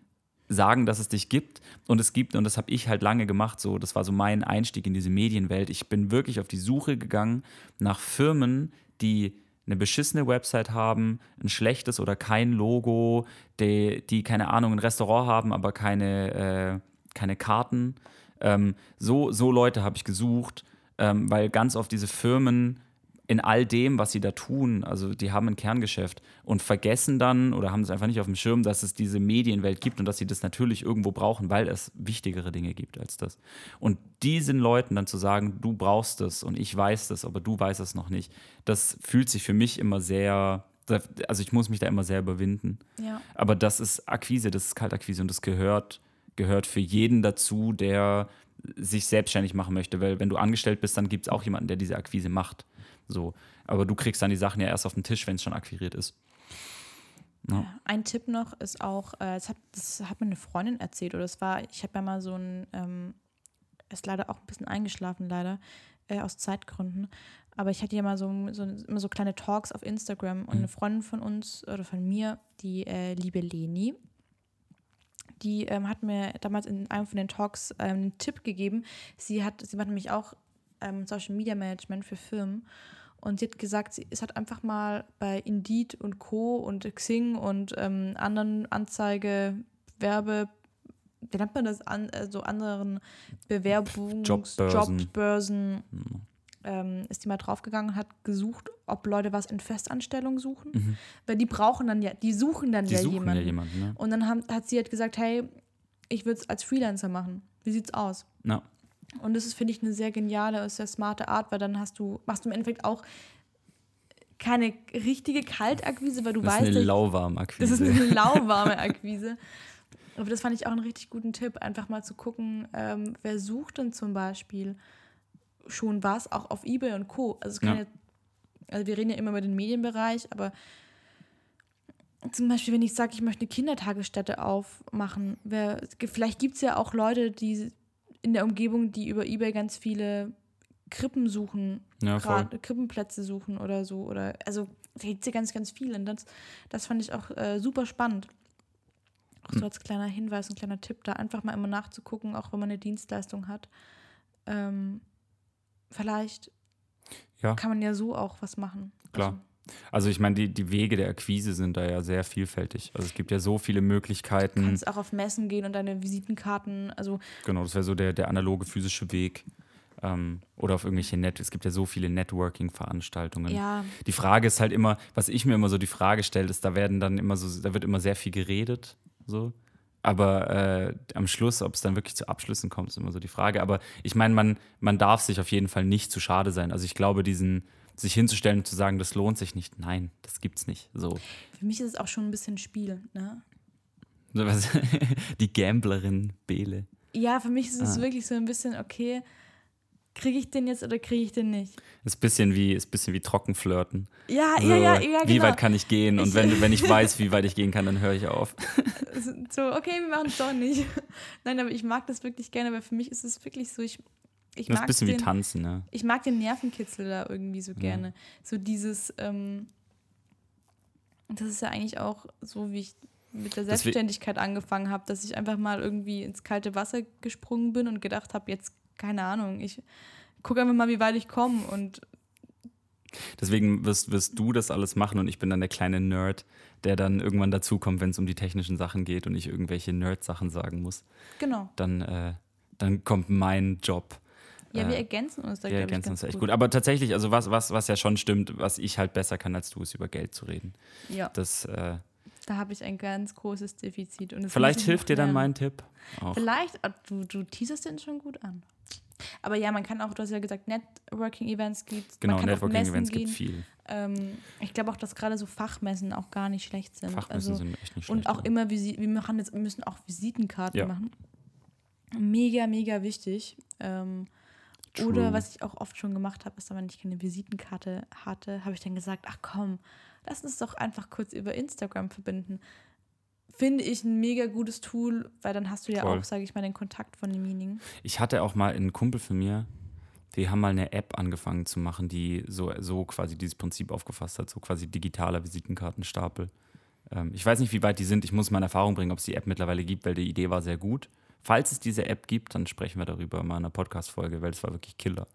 S3: sagen, dass es dich gibt und es gibt und das habe ich halt lange gemacht so das war so mein Einstieg in diese Medienwelt ich bin wirklich auf die Suche gegangen nach Firmen die eine beschissene Website haben, ein schlechtes oder kein Logo, die, die keine Ahnung, ein Restaurant haben, aber keine, äh, keine Karten. Ähm, so, so Leute habe ich gesucht, ähm, weil ganz oft diese Firmen in all dem, was sie da tun, also die haben ein Kerngeschäft und vergessen dann oder haben es einfach nicht auf dem Schirm, dass es diese Medienwelt gibt und dass sie das natürlich irgendwo brauchen, weil es wichtigere Dinge gibt als das. Und diesen Leuten dann zu sagen, du brauchst es und ich weiß das, aber du weißt es noch nicht, das fühlt sich für mich immer sehr, also ich muss mich da immer sehr überwinden.
S1: Ja.
S3: Aber das ist Akquise, das ist Kaltakquise und das gehört, gehört für jeden dazu, der sich selbstständig machen möchte, weil wenn du angestellt bist, dann gibt es auch jemanden, der diese Akquise macht. So. Aber du kriegst dann die Sachen ja erst auf den Tisch, wenn es schon akquiriert ist.
S1: Ja. Ein Tipp noch ist auch, äh, das, hat, das hat mir eine Freundin erzählt, oder es war, ich habe ja mal so ein, ähm, ist leider auch ein bisschen eingeschlafen, leider, äh, aus Zeitgründen. Aber ich hatte ja mal so, so, immer so kleine Talks auf Instagram und mhm. eine Freundin von uns oder von mir, die äh, liebe Leni, die ähm, hat mir damals in einem von den Talks ähm, einen Tipp gegeben. Sie hat, sie macht nämlich auch ähm, Social Media Management für Firmen. Und sie hat gesagt, sie es hat einfach mal bei Indeed und Co. und Xing und ähm, anderen Anzeige, Werbe, wie nennt man das, an, also anderen Bewerbungs-,
S3: Jobbörsen,
S1: Jobbörsen mhm. ähm, ist die mal draufgegangen und hat gesucht, ob Leute was in Festanstellung suchen. Mhm. Weil die brauchen dann ja, die suchen dann
S3: die
S1: ja
S3: suchen
S1: jemanden.
S3: Ja jemanden ne?
S1: Und dann haben, hat sie halt gesagt, hey, ich würde es als Freelancer machen. Wie sieht's aus?
S3: Ja.
S1: Und das ist, finde ich, eine sehr geniale, sehr smarte Art, weil dann hast du, machst du im Endeffekt auch keine richtige Kaltakquise, weil du
S3: das
S1: weißt.
S3: Das ist eine lauwarme Akquise.
S1: Das ist eine lauwarme Akquise. Aber das fand ich auch einen richtig guten Tipp, einfach mal zu gucken, ähm, wer sucht denn zum Beispiel schon was, auch auf Ebay und Co. Also, ja. Ja, also wir reden ja immer über den Medienbereich, aber zum Beispiel, wenn ich sage, ich möchte eine Kindertagesstätte aufmachen, wer, vielleicht gibt es ja auch Leute, die in der Umgebung, die über Ebay ganz viele Krippen suchen,
S3: ja,
S1: grad, Krippenplätze suchen oder so. Oder also da gibt es ja ganz, ganz viel. Und das, das fand ich auch äh, super spannend. Auch so hm. als kleiner Hinweis, ein kleiner Tipp, da einfach mal immer nachzugucken, auch wenn man eine Dienstleistung hat. Ähm, vielleicht
S3: ja.
S1: kann man ja so auch was machen.
S3: Klar. Also, also ich meine, die, die Wege der Akquise sind da ja sehr vielfältig. Also es gibt ja so viele Möglichkeiten. Du
S1: kannst auch auf Messen gehen und deine Visitenkarten, also.
S3: Genau, das wäre so der, der analoge physische Weg. Ähm, oder auf irgendwelche Net, es gibt ja so viele Networking-Veranstaltungen.
S1: Ja.
S3: Die Frage ist halt immer, was ich mir immer so die Frage stelle, ist, da werden dann immer so, da wird immer sehr viel geredet, so. Aber äh, am Schluss, ob es dann wirklich zu Abschlüssen kommt, ist immer so die Frage. Aber ich meine, man, man darf sich auf jeden Fall nicht zu schade sein. Also ich glaube, diesen, sich hinzustellen und zu sagen, das lohnt sich nicht. Nein, das gibt's nicht. So.
S1: Für mich ist es auch schon ein bisschen Spiel, ne? *laughs*
S3: Die Gamblerin Bele.
S1: Ja, für mich ist es ah. wirklich so ein bisschen, okay, kriege ich den jetzt oder kriege ich den nicht?
S3: Ist ein bisschen wie, ist bisschen wie Trockenflirten.
S1: Ja, so, ja, ja, ja,
S3: Wie genau. weit kann ich gehen? Und ich, wenn, wenn ich *laughs* weiß, wie weit ich gehen kann, dann höre ich auf.
S1: So, okay, wir machen es doch nicht. *laughs* Nein, aber ich mag das wirklich gerne, weil für mich ist es wirklich so, ich, ich
S3: das
S1: mag
S3: ist ein bisschen
S1: den,
S3: wie Tanzen, ne?
S1: Ich mag den Nervenkitzel da irgendwie so gerne. Ja. So dieses, ähm, das ist ja eigentlich auch so, wie ich mit der Selbstständigkeit angefangen habe, dass ich einfach mal irgendwie ins kalte Wasser gesprungen bin und gedacht habe, jetzt, keine Ahnung, ich gucke einfach mal, wie weit ich komme und
S3: Deswegen wirst, wirst du das alles machen und ich bin dann der kleine Nerd, der dann irgendwann dazukommt, wenn es um die technischen Sachen geht und ich irgendwelche Nerd-Sachen sagen muss.
S1: Genau.
S3: Dann, äh, dann kommt mein Job
S1: ja, wir äh, ergänzen uns da,
S3: Wir ergänzen uns echt gut. gut. Aber tatsächlich, also was, was, was ja schon stimmt, was ich halt besser kann als du, ist über Geld zu reden.
S1: Ja.
S3: Das, äh,
S1: da habe ich ein ganz großes Defizit.
S3: vielleicht hilft dir dann mein Tipp.
S1: Auch. Vielleicht, ah, du, du teaserst den schon gut an. Aber ja, man kann auch, du hast ja gesagt, Networking-Events gibt
S3: Genau, Networking-Events gibt viel.
S1: Ähm, ich glaube auch, dass gerade so Fachmessen auch gar nicht schlecht sind.
S3: Fachmessen
S1: also,
S3: sind echt nicht schlecht.
S1: Und auch immer, wir machen jetzt, müssen auch Visitenkarten
S3: ja.
S1: machen. mega, mega wichtig. Ähm,
S3: True.
S1: oder was ich auch oft schon gemacht habe, ist, wenn ich keine Visitenkarte hatte, habe ich dann gesagt, ach komm, lass uns doch einfach kurz über Instagram verbinden. Finde ich ein mega gutes Tool, weil dann hast du ja
S3: Voll.
S1: auch, sage ich mal, den Kontakt von demjenigen.
S3: Ich hatte auch mal einen Kumpel von mir, die haben mal eine App angefangen zu machen, die so, so quasi dieses Prinzip aufgefasst hat, so quasi digitaler Visitenkartenstapel. Ähm, ich weiß nicht, wie weit die sind. Ich muss meine Erfahrung bringen, ob es die App mittlerweile gibt, weil die Idee war sehr gut. Falls es diese App gibt, dann sprechen wir darüber mal in einer Podcast-Folge, weil es war wirklich Killer.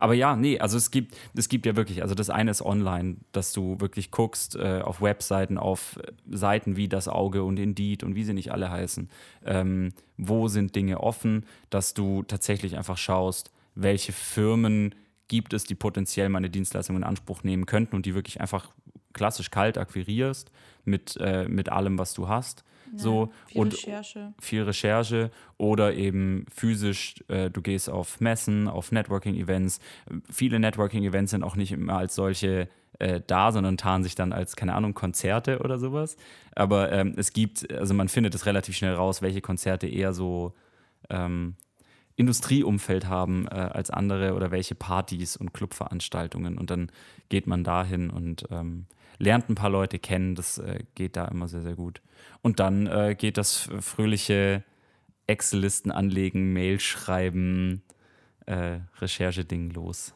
S3: Aber ja, nee, also es gibt, es gibt ja wirklich, also das eine ist online, dass du wirklich guckst äh, auf Webseiten, auf Seiten wie das Auge und Indeed und wie sie nicht alle heißen, ähm, wo sind Dinge offen, dass du tatsächlich einfach schaust, welche Firmen gibt es, die potenziell meine Dienstleistung in Anspruch nehmen könnten und die wirklich einfach klassisch kalt akquirierst mit, äh, mit allem, was du hast. So
S1: Viel
S3: und
S1: Recherche.
S3: viel Recherche oder eben physisch, äh, du gehst auf Messen, auf Networking-Events. Viele Networking-Events sind auch nicht immer als solche äh, da, sondern tarnen sich dann als, keine Ahnung, Konzerte oder sowas. Aber ähm, es gibt, also man findet es relativ schnell raus, welche Konzerte eher so ähm, Industrieumfeld haben äh, als andere oder welche Partys und Clubveranstaltungen. Und dann geht man dahin und ähm, lernt ein paar Leute kennen. Das äh, geht da immer sehr, sehr gut. Und dann äh, geht das fröhliche Excel-Listen anlegen, Mail schreiben, äh, Recherche-Ding los.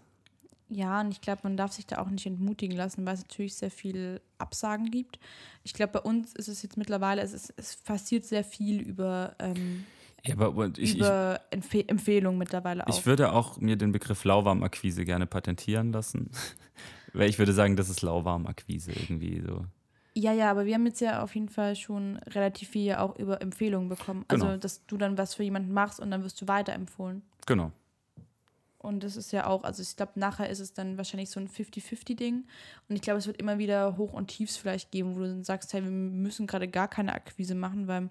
S1: Ja, und ich glaube, man darf sich da auch nicht entmutigen lassen, weil es natürlich sehr viel Absagen gibt. Ich glaube, bei uns ist es jetzt mittlerweile, es, ist, es passiert sehr viel über, ähm,
S3: Ja, und ich,
S1: über Empfe Empfehlungen mittlerweile auch.
S3: ich würde auch mir den Begriff Lauwarmakquise gerne patentieren lassen. *laughs* Weil ich würde sagen, das ist Lauwarmakquise irgendwie so.
S1: ja, ja, aber wir haben jetzt ja auf jeden Fall schon relativ viel auch über Empfehlungen bekommen. Also,
S3: Genau.
S1: dass du dann was für jemanden machst und dann wirst du weiterempfohlen.
S3: Genau.
S1: Und das ist ja auch, also ich glaube, nachher ist es dann wahrscheinlich so ein 50-50-Ding. Und ich glaube, es wird immer wieder Hoch- und Tiefs vielleicht geben, wo du dann sagst, hey, wir müssen gerade gar keine Akquise machen, weil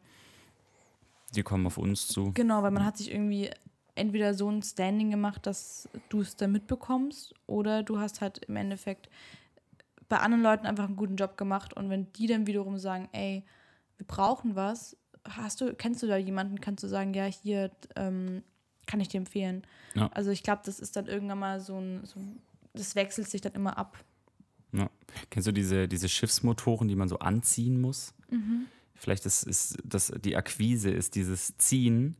S3: Die kommen auf uns zu.
S1: Genau, weil man hat sich irgendwie entweder so ein Standing gemacht, dass du es dann mitbekommst, oder du hast halt im Endeffekt bei anderen Leuten einfach einen guten Job gemacht und wenn die dann wiederum sagen, ey, wir brauchen was, hast du, kennst du da jemanden, kannst du sagen, ja, hier ähm, kann ich dir empfehlen.
S3: Ja.
S1: Also ich glaube, das ist dann irgendwann mal so ein, so das wechselt sich dann immer ab.
S3: Ja. Kennst du diese, diese Schiffsmotoren, die man so anziehen muss?
S1: Mhm.
S3: Vielleicht ist, ist das, die Akquise ist dieses Ziehen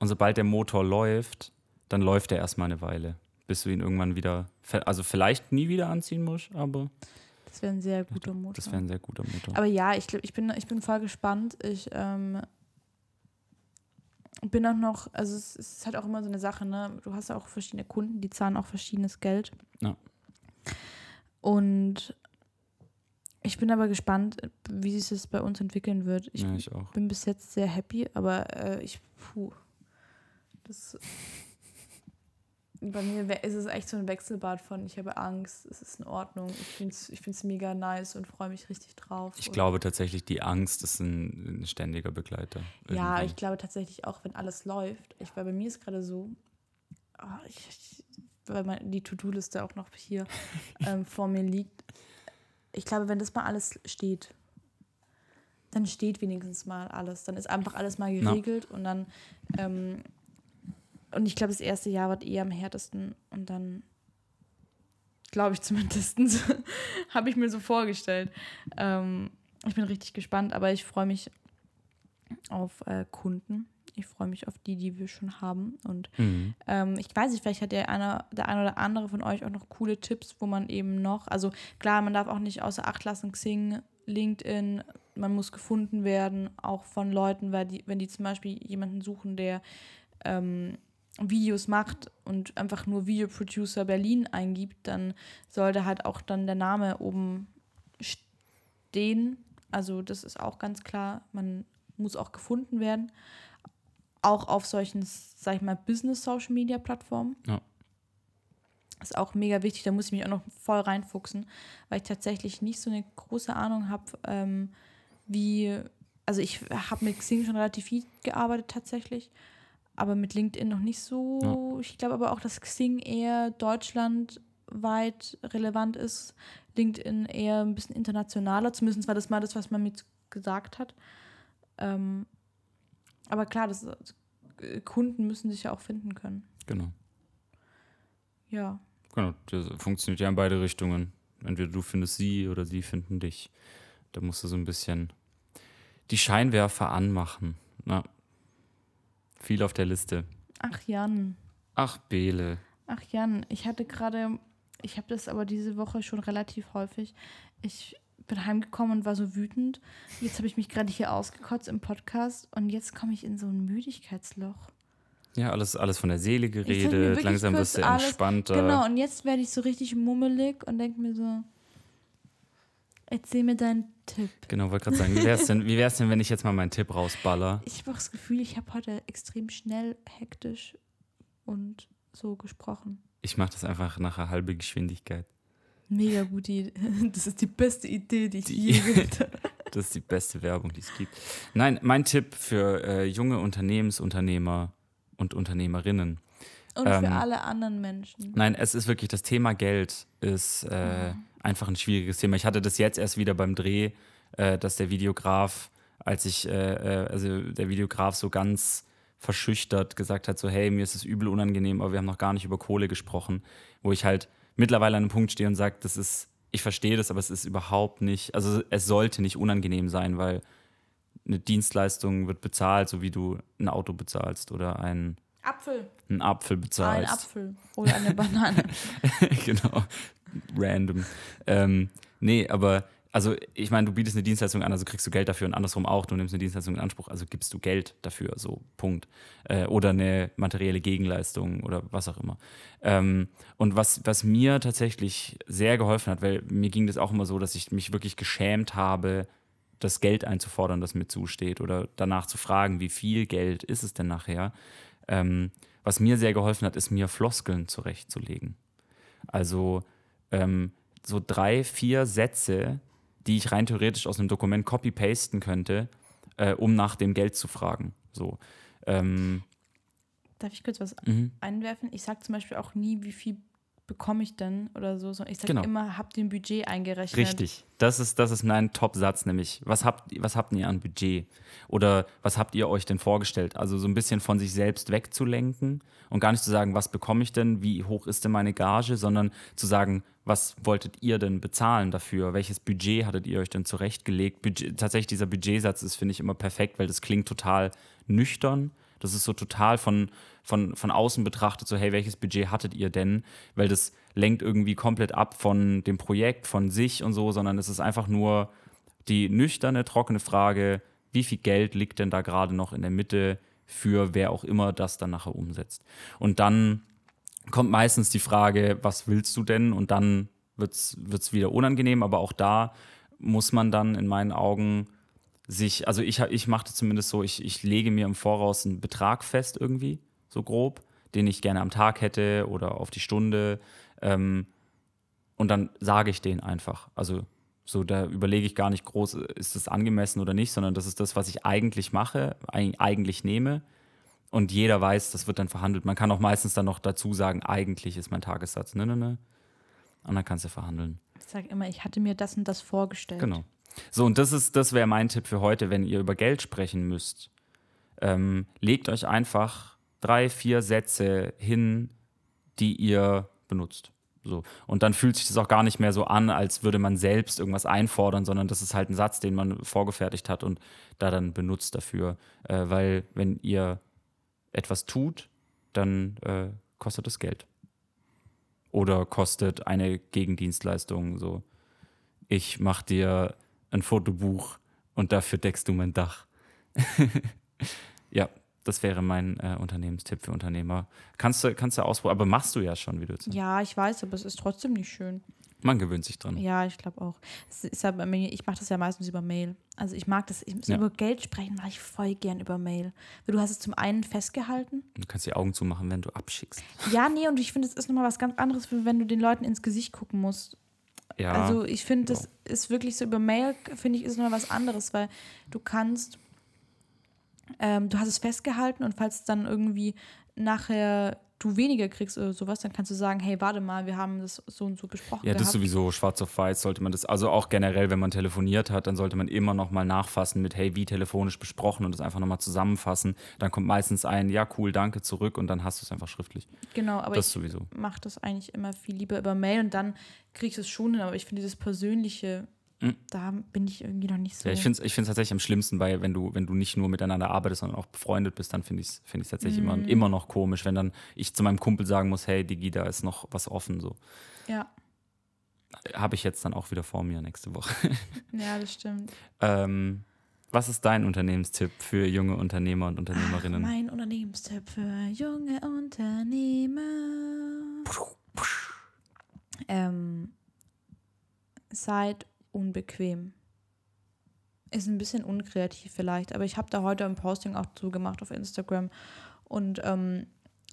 S3: und sobald der Motor läuft, dann läuft er erstmal eine Weile, bis du ihn irgendwann wieder, also vielleicht nie wieder anziehen musst, aber
S1: Das wäre ein sehr guter Motor.
S3: das wäre ein sehr guter Motor.
S1: Aber ja, ich glaube, ich bin, ich bin voll gespannt. Ich ähm, bin auch noch, also es ist halt auch immer so eine Sache, ne? Du hast ja auch verschiedene Kunden, die zahlen auch verschiedenes Geld.
S3: Ja.
S1: Und ich bin aber gespannt, wie sich das bei uns entwickeln wird. Ich
S3: ja, ich auch.
S1: bin bis jetzt sehr happy, aber äh, ich, puh, das, bei mir ist es echt so ein Wechselbad von, ich habe Angst, es ist in Ordnung, ich finde es ich find's mega nice und freue mich richtig drauf.
S3: Ich glaube tatsächlich, die Angst ist ein, ein ständiger Begleiter.
S1: Ja,
S3: irgendwie.
S1: ich glaube tatsächlich auch, wenn alles läuft. Ich, weil bei mir ist gerade so, ah, ich, ich, weil mein, die To-Do-Liste auch noch hier *laughs* ähm, vor mir liegt. Ich glaube, wenn das mal alles steht, dann steht wenigstens mal alles. Dann ist einfach alles mal
S3: Ja.
S1: geregelt und dann, ähm, und ich glaube, das erste Jahr wird eher am härtesten und dann, glaube ich zumindest, *laughs* habe ich mir so vorgestellt. Ähm, ich bin richtig gespannt, aber ich freue mich auf äh, Kunden. Ich freue mich auf die, die wir schon haben. Und
S3: Mhm.
S1: ähm, ich weiß nicht, vielleicht hat der eine, der eine oder andere von euch auch noch coole Tipps, wo man eben noch, also klar, man darf auch nicht außer Acht lassen, Xing, LinkedIn, man muss gefunden werden, auch von Leuten, weil die, wenn die zum Beispiel jemanden suchen, der ähm, Videos macht und einfach nur Videoproducer Berlin eingibt, dann sollte halt auch dann der Name oben stehen. Also das ist auch ganz klar, man muss auch gefunden werden. Auch auf solchen, sag ich mal, Business-Social-Media-Plattformen.
S3: Ja.
S1: Ist auch mega wichtig, da muss ich mich auch noch voll reinfuchsen, weil ich tatsächlich nicht so eine große Ahnung habe, ähm, wie, also ich habe mit Xing schon relativ viel gearbeitet tatsächlich, aber mit LinkedIn noch nicht so. Ich glaube aber auch, dass Xing eher deutschlandweit relevant ist, LinkedIn eher ein bisschen internationaler, zumindest war das mal das, was man mir gesagt hat. Ähm, aber klar, das äh, Kunden müssen sich ja auch finden können.
S3: Genau.
S1: Ja.
S3: Genau, das funktioniert ja in beide Richtungen. Entweder du findest sie oder sie finden dich. Da musst du so ein bisschen die Scheinwerfer anmachen. Na, viel auf der Liste.
S1: Ach Jan.
S3: Ach, Bele.
S1: Ach Jan, ich hatte gerade, ich habe das aber diese Woche schon relativ häufig. Ich bin heimgekommen und war so wütend. Jetzt habe ich mich gerade hier ausgekotzt im Podcast und jetzt komme ich in so ein Müdigkeitsloch.
S3: Ja, alles, alles von der Seele geredet. Langsam wirst du
S1: alles-
S3: entspannter.
S1: Genau, und jetzt werde ich so richtig mummelig und denke mir so, erzähl mir deinen Tipp.
S3: Genau, wollte gerade sagen, wie wär's, denn, wie wär's denn, wenn ich jetzt mal meinen Tipp rausballer?
S1: Ich habe auch das Gefühl, ich habe heute extrem schnell, hektisch und so gesprochen.
S3: Ich mache das einfach nach einer halben Geschwindigkeit.
S1: Mega gute Idee. *laughs* Das ist die beste Idee, die ich
S3: Die-
S1: je gehört *laughs* habe.
S3: Das ist die beste Werbung, die es gibt. Nein, mein Tipp für äh, junge Unternehmensunternehmer und Unternehmerinnen.
S1: Und
S3: Ähm,
S1: für alle anderen Menschen.
S3: Nein, es ist wirklich, das Thema Geld ist äh, einfach ein schwieriges Thema. Ich hatte das jetzt erst wieder beim Dreh, äh, dass der Videograf, als ich, äh, äh, also der Videograf so ganz verschüchtert gesagt hat, so hey, mir ist es übel unangenehm, aber wir haben noch gar nicht über Kohle gesprochen, wo ich halt mittlerweile an einem Punkt stehe und sage, das ist, ich verstehe das, aber es ist überhaupt nicht, also es sollte nicht unangenehm sein, weil eine Dienstleistung wird bezahlt, so wie du ein Auto bezahlst oder ein,
S1: Apfel.
S3: einen Apfel
S1: Ein
S3: bezahlst.
S1: Apfel. Oder eine Banane. *laughs*
S3: genau. Random. Ähm, nee, aber also ich meine, du bietest eine Dienstleistung an, also kriegst du Geld dafür und andersrum auch, du nimmst eine Dienstleistung in Anspruch, also gibst du Geld dafür, so Punkt. Äh, oder eine materielle Gegenleistung oder was auch immer. Ähm, und was, was mir tatsächlich sehr geholfen hat, weil mir ging das auch immer so, dass ich mich wirklich geschämt habe, das Geld einzufordern, das mir zusteht oder danach zu fragen, wie viel Geld ist es denn nachher. Ähm, was mir sehr geholfen hat, ist mir Floskeln zurechtzulegen. Also ähm, so drei, vier Sätze, die ich rein theoretisch aus einem Dokument copy-pasten könnte, äh, um nach dem Geld zu fragen. So. Ähm,
S1: Darf ich kurz was
S3: mhm.
S1: einwerfen? Ich sage zum Beispiel auch nie, wie viel bekomme ich denn oder so. Ich sage
S3: Genau.
S1: immer, habt ihr ein Budget eingerechnet?
S3: Richtig. Das ist, das ist mein Top-Satz, nämlich, was habt, was habt ihr an Budget? Oder was habt ihr euch denn vorgestellt? Also so ein bisschen von sich selbst wegzulenken und gar nicht zu sagen, was bekomme ich denn, wie hoch ist denn meine Gage, sondern zu sagen, was wolltet ihr denn bezahlen dafür? Welches Budget hattet ihr euch denn zurechtgelegt? Budget, tatsächlich, dieser Budgetsatz ist, finde ich, immer perfekt, weil das klingt total nüchtern. Das ist so total von, von, von außen betrachtet, so, hey, welches Budget hattet ihr denn? Weil das lenkt irgendwie komplett ab von dem Projekt, von sich und so, sondern es ist einfach nur die nüchterne, trockene Frage, wie viel Geld liegt denn da gerade noch in der Mitte für wer auch immer das dann nachher umsetzt. Und dann kommt meistens die Frage, was willst du denn? Und dann wird es wieder unangenehm, aber auch da muss man dann in meinen Augen sich, also ich, ich mache das zumindest so, ich, ich lege mir im Voraus einen Betrag fest irgendwie, so grob, den ich gerne am Tag hätte oder auf die Stunde. Ähm, und dann sage ich den einfach. Also so, da überlege ich gar nicht groß, ist das angemessen oder nicht, sondern das ist das, was ich eigentlich mache, eig- eigentlich nehme. Und jeder weiß, das wird dann verhandelt. Man kann auch meistens dann noch dazu sagen, eigentlich ist mein Tagessatz, ne, ne, ne. Und dann kannst du verhandeln.
S1: Ich sage immer, ich hatte mir das und das vorgestellt.
S3: Genau. So, und das ist, das wäre mein Tipp für heute, wenn ihr über Geld sprechen müsst. Ähm, legt euch einfach drei, vier Sätze hin, die ihr benutzt. So. Und dann fühlt sich das auch gar nicht mehr so an, als würde man selbst irgendwas einfordern, sondern das ist halt ein Satz, den man vorgefertigt hat und da dann benutzt dafür. Äh, weil wenn ihr etwas tut, dann äh, kostet es Geld. Oder kostet eine Gegendienstleistung so. Ich mach dir ein Fotobuch und dafür deckst du mein Dach. *laughs* ja, das wäre mein äh, Unternehmenstipp für Unternehmer. Kannst du, kannst du ausprobieren, aber machst du ja schon, wie du jetzt sagst.
S1: Ja, ich weiß, aber es ist trotzdem nicht schön.
S3: Man gewöhnt sich dran.
S1: Ja, ich glaube auch. Ja mir, ich mache das ja meistens über Mail. Also ich mag das, ich,
S3: Ja.
S1: über Geld sprechen mache ich voll gern über Mail. Weil du hast es zum einen festgehalten.
S3: Du kannst die Augen zumachen, wenn du abschickst.
S1: Ja, nee, und ich finde, es ist nochmal was ganz anderes, wenn du den Leuten ins Gesicht gucken musst.
S3: Ja,
S1: Also ich finde, das ist wirklich so über Mail, finde ich, ist noch was anderes, weil du kannst, ähm, du hast es festgehalten und falls dann irgendwie nachher du weniger kriegst oder sowas, dann kannst du sagen, hey, warte mal, wir haben das so und so besprochen.
S3: Ja, das
S1: gehabt.
S3: ist sowieso schwarz auf weiß, sollte man das, also auch generell, wenn man telefoniert hat, dann sollte man immer noch mal nachfassen mit, hey, wie telefonisch besprochen und das einfach nochmal zusammenfassen. Dann kommt meistens ein, ja, cool, danke, zurück und dann hast du es einfach schriftlich.
S1: Genau, aber
S3: Das
S1: ich
S3: sowieso.
S1: mache das eigentlich immer viel lieber über Mail und dann kriege ich es schon hin, aber ich finde dieses Persönliche,
S3: Mhm.
S1: da bin ich irgendwie noch nicht so.
S3: Ja, ich finde es ich find's tatsächlich am schlimmsten, weil wenn du, wenn du nicht nur miteinander arbeitest, sondern auch befreundet bist, dann finde ich es find ich's tatsächlich
S1: Mhm.
S3: immer, immer noch komisch, wenn dann ich zu meinem Kumpel sagen muss, hey, Digi, da ist noch was offen. So.
S1: ja,
S3: Habe ich jetzt dann auch wieder vor mir nächste Woche. *laughs*
S1: ja, das stimmt.
S3: ähm, was ist dein Unternehmenstipp für junge Unternehmer und
S1: Ach,
S3: Unternehmerinnen?
S1: mein Unternehmenstipp für junge Unternehmer. Ähm, seid unbequem. Ist ein bisschen unkreativ vielleicht, aber ich habe da heute ein Posting auch zugemacht auf Instagram. Und ähm,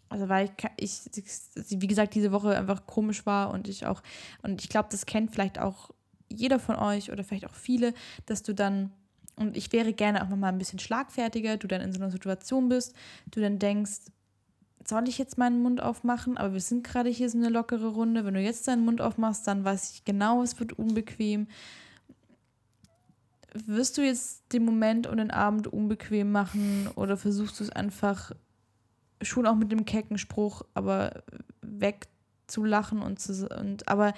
S1: also weil ich, ich, wie gesagt, diese Woche einfach komisch war und ich auch, und ich glaube, das kennt vielleicht auch jeder von euch oder vielleicht auch viele, dass du dann, und ich wäre gerne auch nochmal ein bisschen schlagfertiger, du dann in so einer Situation bist, du dann denkst, soll ich jetzt meinen Mund aufmachen? Aber wir sind gerade hier so eine lockere Runde. Wenn du jetzt deinen Mund aufmachst, dann weiß ich genau, es wird unbequem. Wirst du jetzt den Moment und den Abend unbequem machen oder versuchst du es einfach schon auch mit dem kecken Spruch, aber wegzulachen und zu, und aber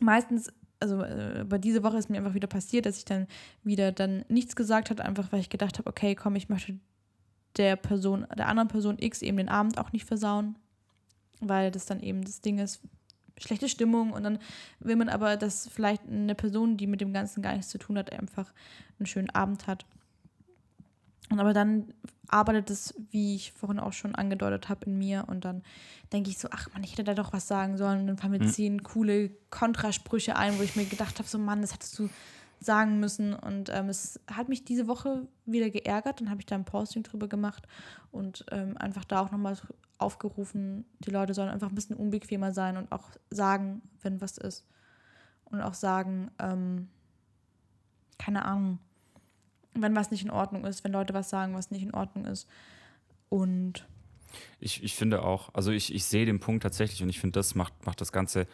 S1: meistens, also äh, bei dieser Woche ist mir einfach wieder passiert, dass ich dann wieder dann nichts gesagt habe, einfach weil ich gedacht habe, okay, komm, ich möchte der Person, der anderen Person X eben den Abend auch nicht versauen, weil das dann eben das Ding ist, schlechte Stimmung und dann will man aber, dass vielleicht eine Person, die mit dem Ganzen gar nichts zu tun hat, einfach einen schönen Abend hat. Und aber dann arbeitet es, wie ich vorhin auch schon angedeutet habe, in mir und dann denke ich so, ach man, ich hätte da doch was sagen sollen und dann fallen mir
S3: Mhm.
S1: zehn coole Kontrasprüche ein, wo ich mir gedacht habe, so Mann, das hättest du sagen müssen. Und ähm, es hat mich diese Woche wieder geärgert, dann habe ich da ein Posting drüber gemacht und ähm, einfach da auch nochmal aufgerufen, die Leute sollen einfach ein bisschen unbequemer sein und auch sagen, wenn was ist. Und auch sagen, ähm, keine Ahnung, wenn was nicht in Ordnung ist, wenn Leute was sagen, was nicht in Ordnung ist. Und
S3: Ich, ich finde auch, also ich, ich sehe den Punkt tatsächlich und ich finde, das macht, macht das Ganze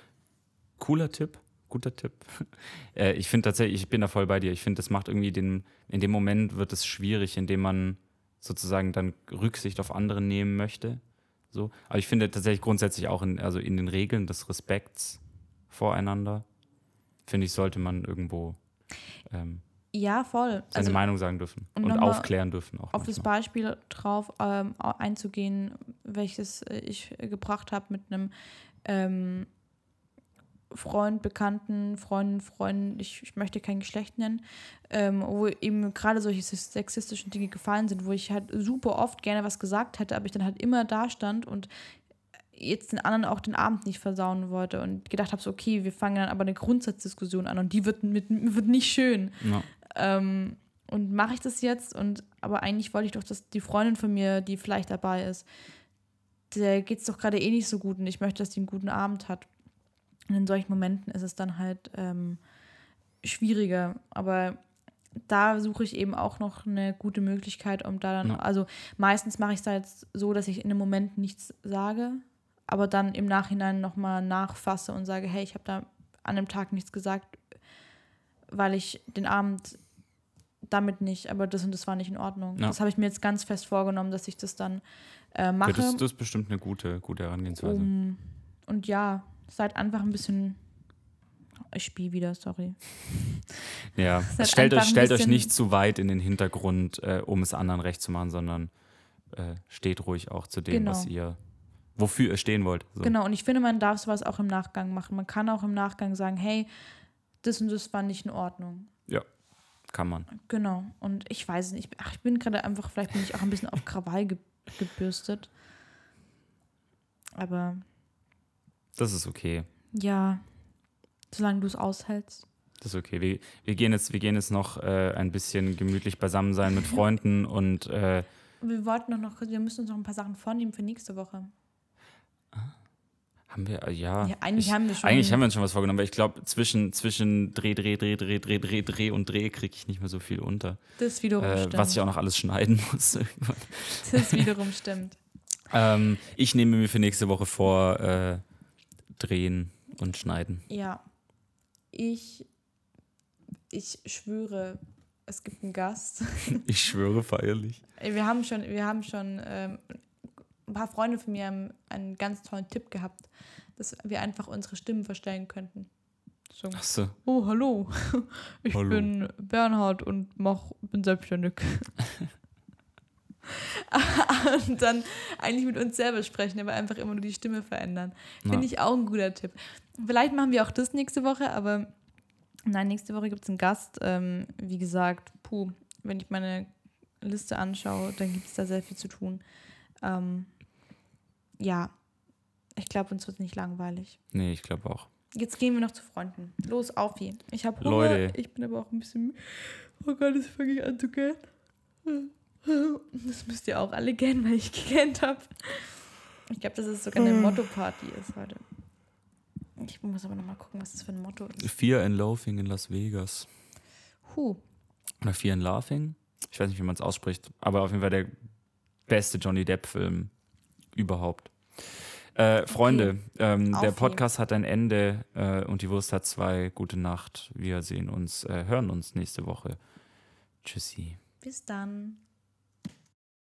S3: cooler Tipp, guter Tipp. *laughs* äh, ich finde tatsächlich, ich bin da voll bei dir. Ich finde, das macht irgendwie den, in dem Moment wird es schwierig, indem man sozusagen dann Rücksicht auf andere nehmen möchte. So. Aber ich finde tatsächlich grundsätzlich auch in, also in den Regeln des Respekts voreinander, finde ich, sollte man irgendwo ähm,
S1: ja, voll.
S3: seine
S1: Also
S3: Meinung sagen dürfen
S1: und
S3: aufklären dürfen auch.
S1: auf das
S3: manchmal.
S1: Beispiel drauf ähm, einzugehen, welches äh, ich gebracht habe mit einem ähm, Freund, Bekannten, Freundin, Freundin, ich, ich möchte kein Geschlecht nennen, ähm, wo eben gerade solche sexistischen Dinge gefallen sind, wo ich halt super oft gerne was gesagt hätte, aber ich dann halt immer da stand und jetzt den anderen auch den Abend nicht versauen wollte und gedacht habe, so, okay, wir fangen dann aber eine Grundsatzdiskussion an und die wird, mit, wird nicht schön.
S3: Ja.
S1: Ähm, und mache ich das jetzt? Und aber eigentlich wollte ich doch, dass die Freundin von mir, die vielleicht dabei ist, der geht es doch gerade eh nicht so gut und ich möchte, dass die einen guten Abend hat. Und in solchen Momenten ist es dann halt ähm, schwieriger. Aber da suche ich eben auch noch eine gute Möglichkeit, um da dann,
S3: Ja.
S1: also meistens mache ich es halt so, dass ich in dem Moment nichts sage, aber dann im Nachhinein nochmal nachfasse und sage, hey, ich habe da an dem Tag nichts gesagt, weil ich den Abend damit nicht, aber das und das war nicht in Ordnung.
S3: Ja.
S1: Das habe ich mir jetzt ganz fest vorgenommen, dass ich das dann äh, mache.
S3: Ja, das, das ist bestimmt eine gute, gute Herangehensweise.
S1: um, und ja, seid einfach ein bisschen. Ich spiele wieder, sorry. *laughs*
S3: Ja, stellt, euch, stellt euch nicht zu weit in den Hintergrund, äh, um es anderen recht zu machen, sondern äh, steht ruhig auch zu dem,
S1: Genau.
S3: was ihr, wofür ihr stehen wollt. So.
S1: Genau, und ich finde, man darf sowas auch im Nachgang machen. Man kann auch im Nachgang sagen, hey, das und das war nicht in Ordnung.
S3: Ja, kann man.
S1: Genau. Und ich weiß nicht. Ach, ich bin gerade einfach, vielleicht bin ich auch ein bisschen auf Krawall ge gebürstet. Aber
S3: Das ist okay.
S1: ja, solange du es aushältst.
S3: Das ist okay. Wir, wir, gehen, jetzt, wir gehen jetzt noch äh, ein bisschen gemütlich beisammen sein mit *laughs* Freunden und äh,
S1: Wir wollten noch, wir müssen uns noch ein paar Sachen vornehmen für nächste Woche.
S3: haben wir, ja.
S1: Ja, eigentlich
S3: ich,
S1: haben wir schon.
S3: Eigentlich haben wir uns schon was vorgenommen, aber ich glaube, zwischen, zwischen Dreh, Dreh, Dreh, Dreh, Dreh, Dreh, Dreh und Dreh kriege ich nicht mehr so viel unter.
S1: Das wiederum
S3: Äh,
S1: stimmt.
S3: was ich auch noch alles schneiden *laughs* muss.
S1: das wiederum stimmt.
S3: Ähm, ich nehme mir für nächste Woche vor, äh, drehen und schneiden.
S1: Ja. Ich, ich schwöre, es gibt einen Gast. *laughs*
S3: Ich schwöre feierlich.
S1: Wir haben schon, wir haben schon, ähm, ein paar Freunde von mir haben einen ganz tollen Tipp gehabt, dass wir einfach unsere Stimmen verstellen könnten. So.
S3: Achso.
S1: Oh, hallo. *laughs* Ich
S3: Hallo.
S1: bin Bernhard und mach, bin selbstständig. *laughs* *laughs* und dann eigentlich mit uns selber sprechen, aber einfach immer nur die Stimme verändern. Finde ich auch ein guter Tipp. Vielleicht machen wir auch das nächste Woche, aber nein, nächste Woche gibt es einen Gast. Ähm, wie gesagt, puh, wenn ich meine Liste anschaue, dann gibt es da sehr viel zu tun. Ähm, ja, ich glaube, uns wird nicht langweilig.
S3: Nee, ich glaube auch.
S1: Jetzt gehen wir noch zu Freunden. Los, auf hier. Ich habe Hunger.
S3: Leute.
S1: Ich bin aber auch ein bisschen. Oh Gott, jetzt fange ich an zu gähnen. Das müsst ihr auch alle gähnen, weil ich gegähnt habe. Ich glaube, dass es sogar eine Motto-Party ist heute. Ich muss aber nochmal gucken, was das für ein Motto ist.
S3: Fear and Loafing in Las Vegas.
S1: Huh.
S3: Oder Fear and Laughing. Ich weiß nicht, wie man es ausspricht, aber auf jeden Fall der beste Johnny Depp-Film überhaupt. Äh, Freunde, ähm, der. Podcast hat ein Ende äh, und die Wurst hat zwei. Gute Nacht. Wir sehen uns, äh, hören uns nächste Woche. Tschüssi.
S1: Bis dann.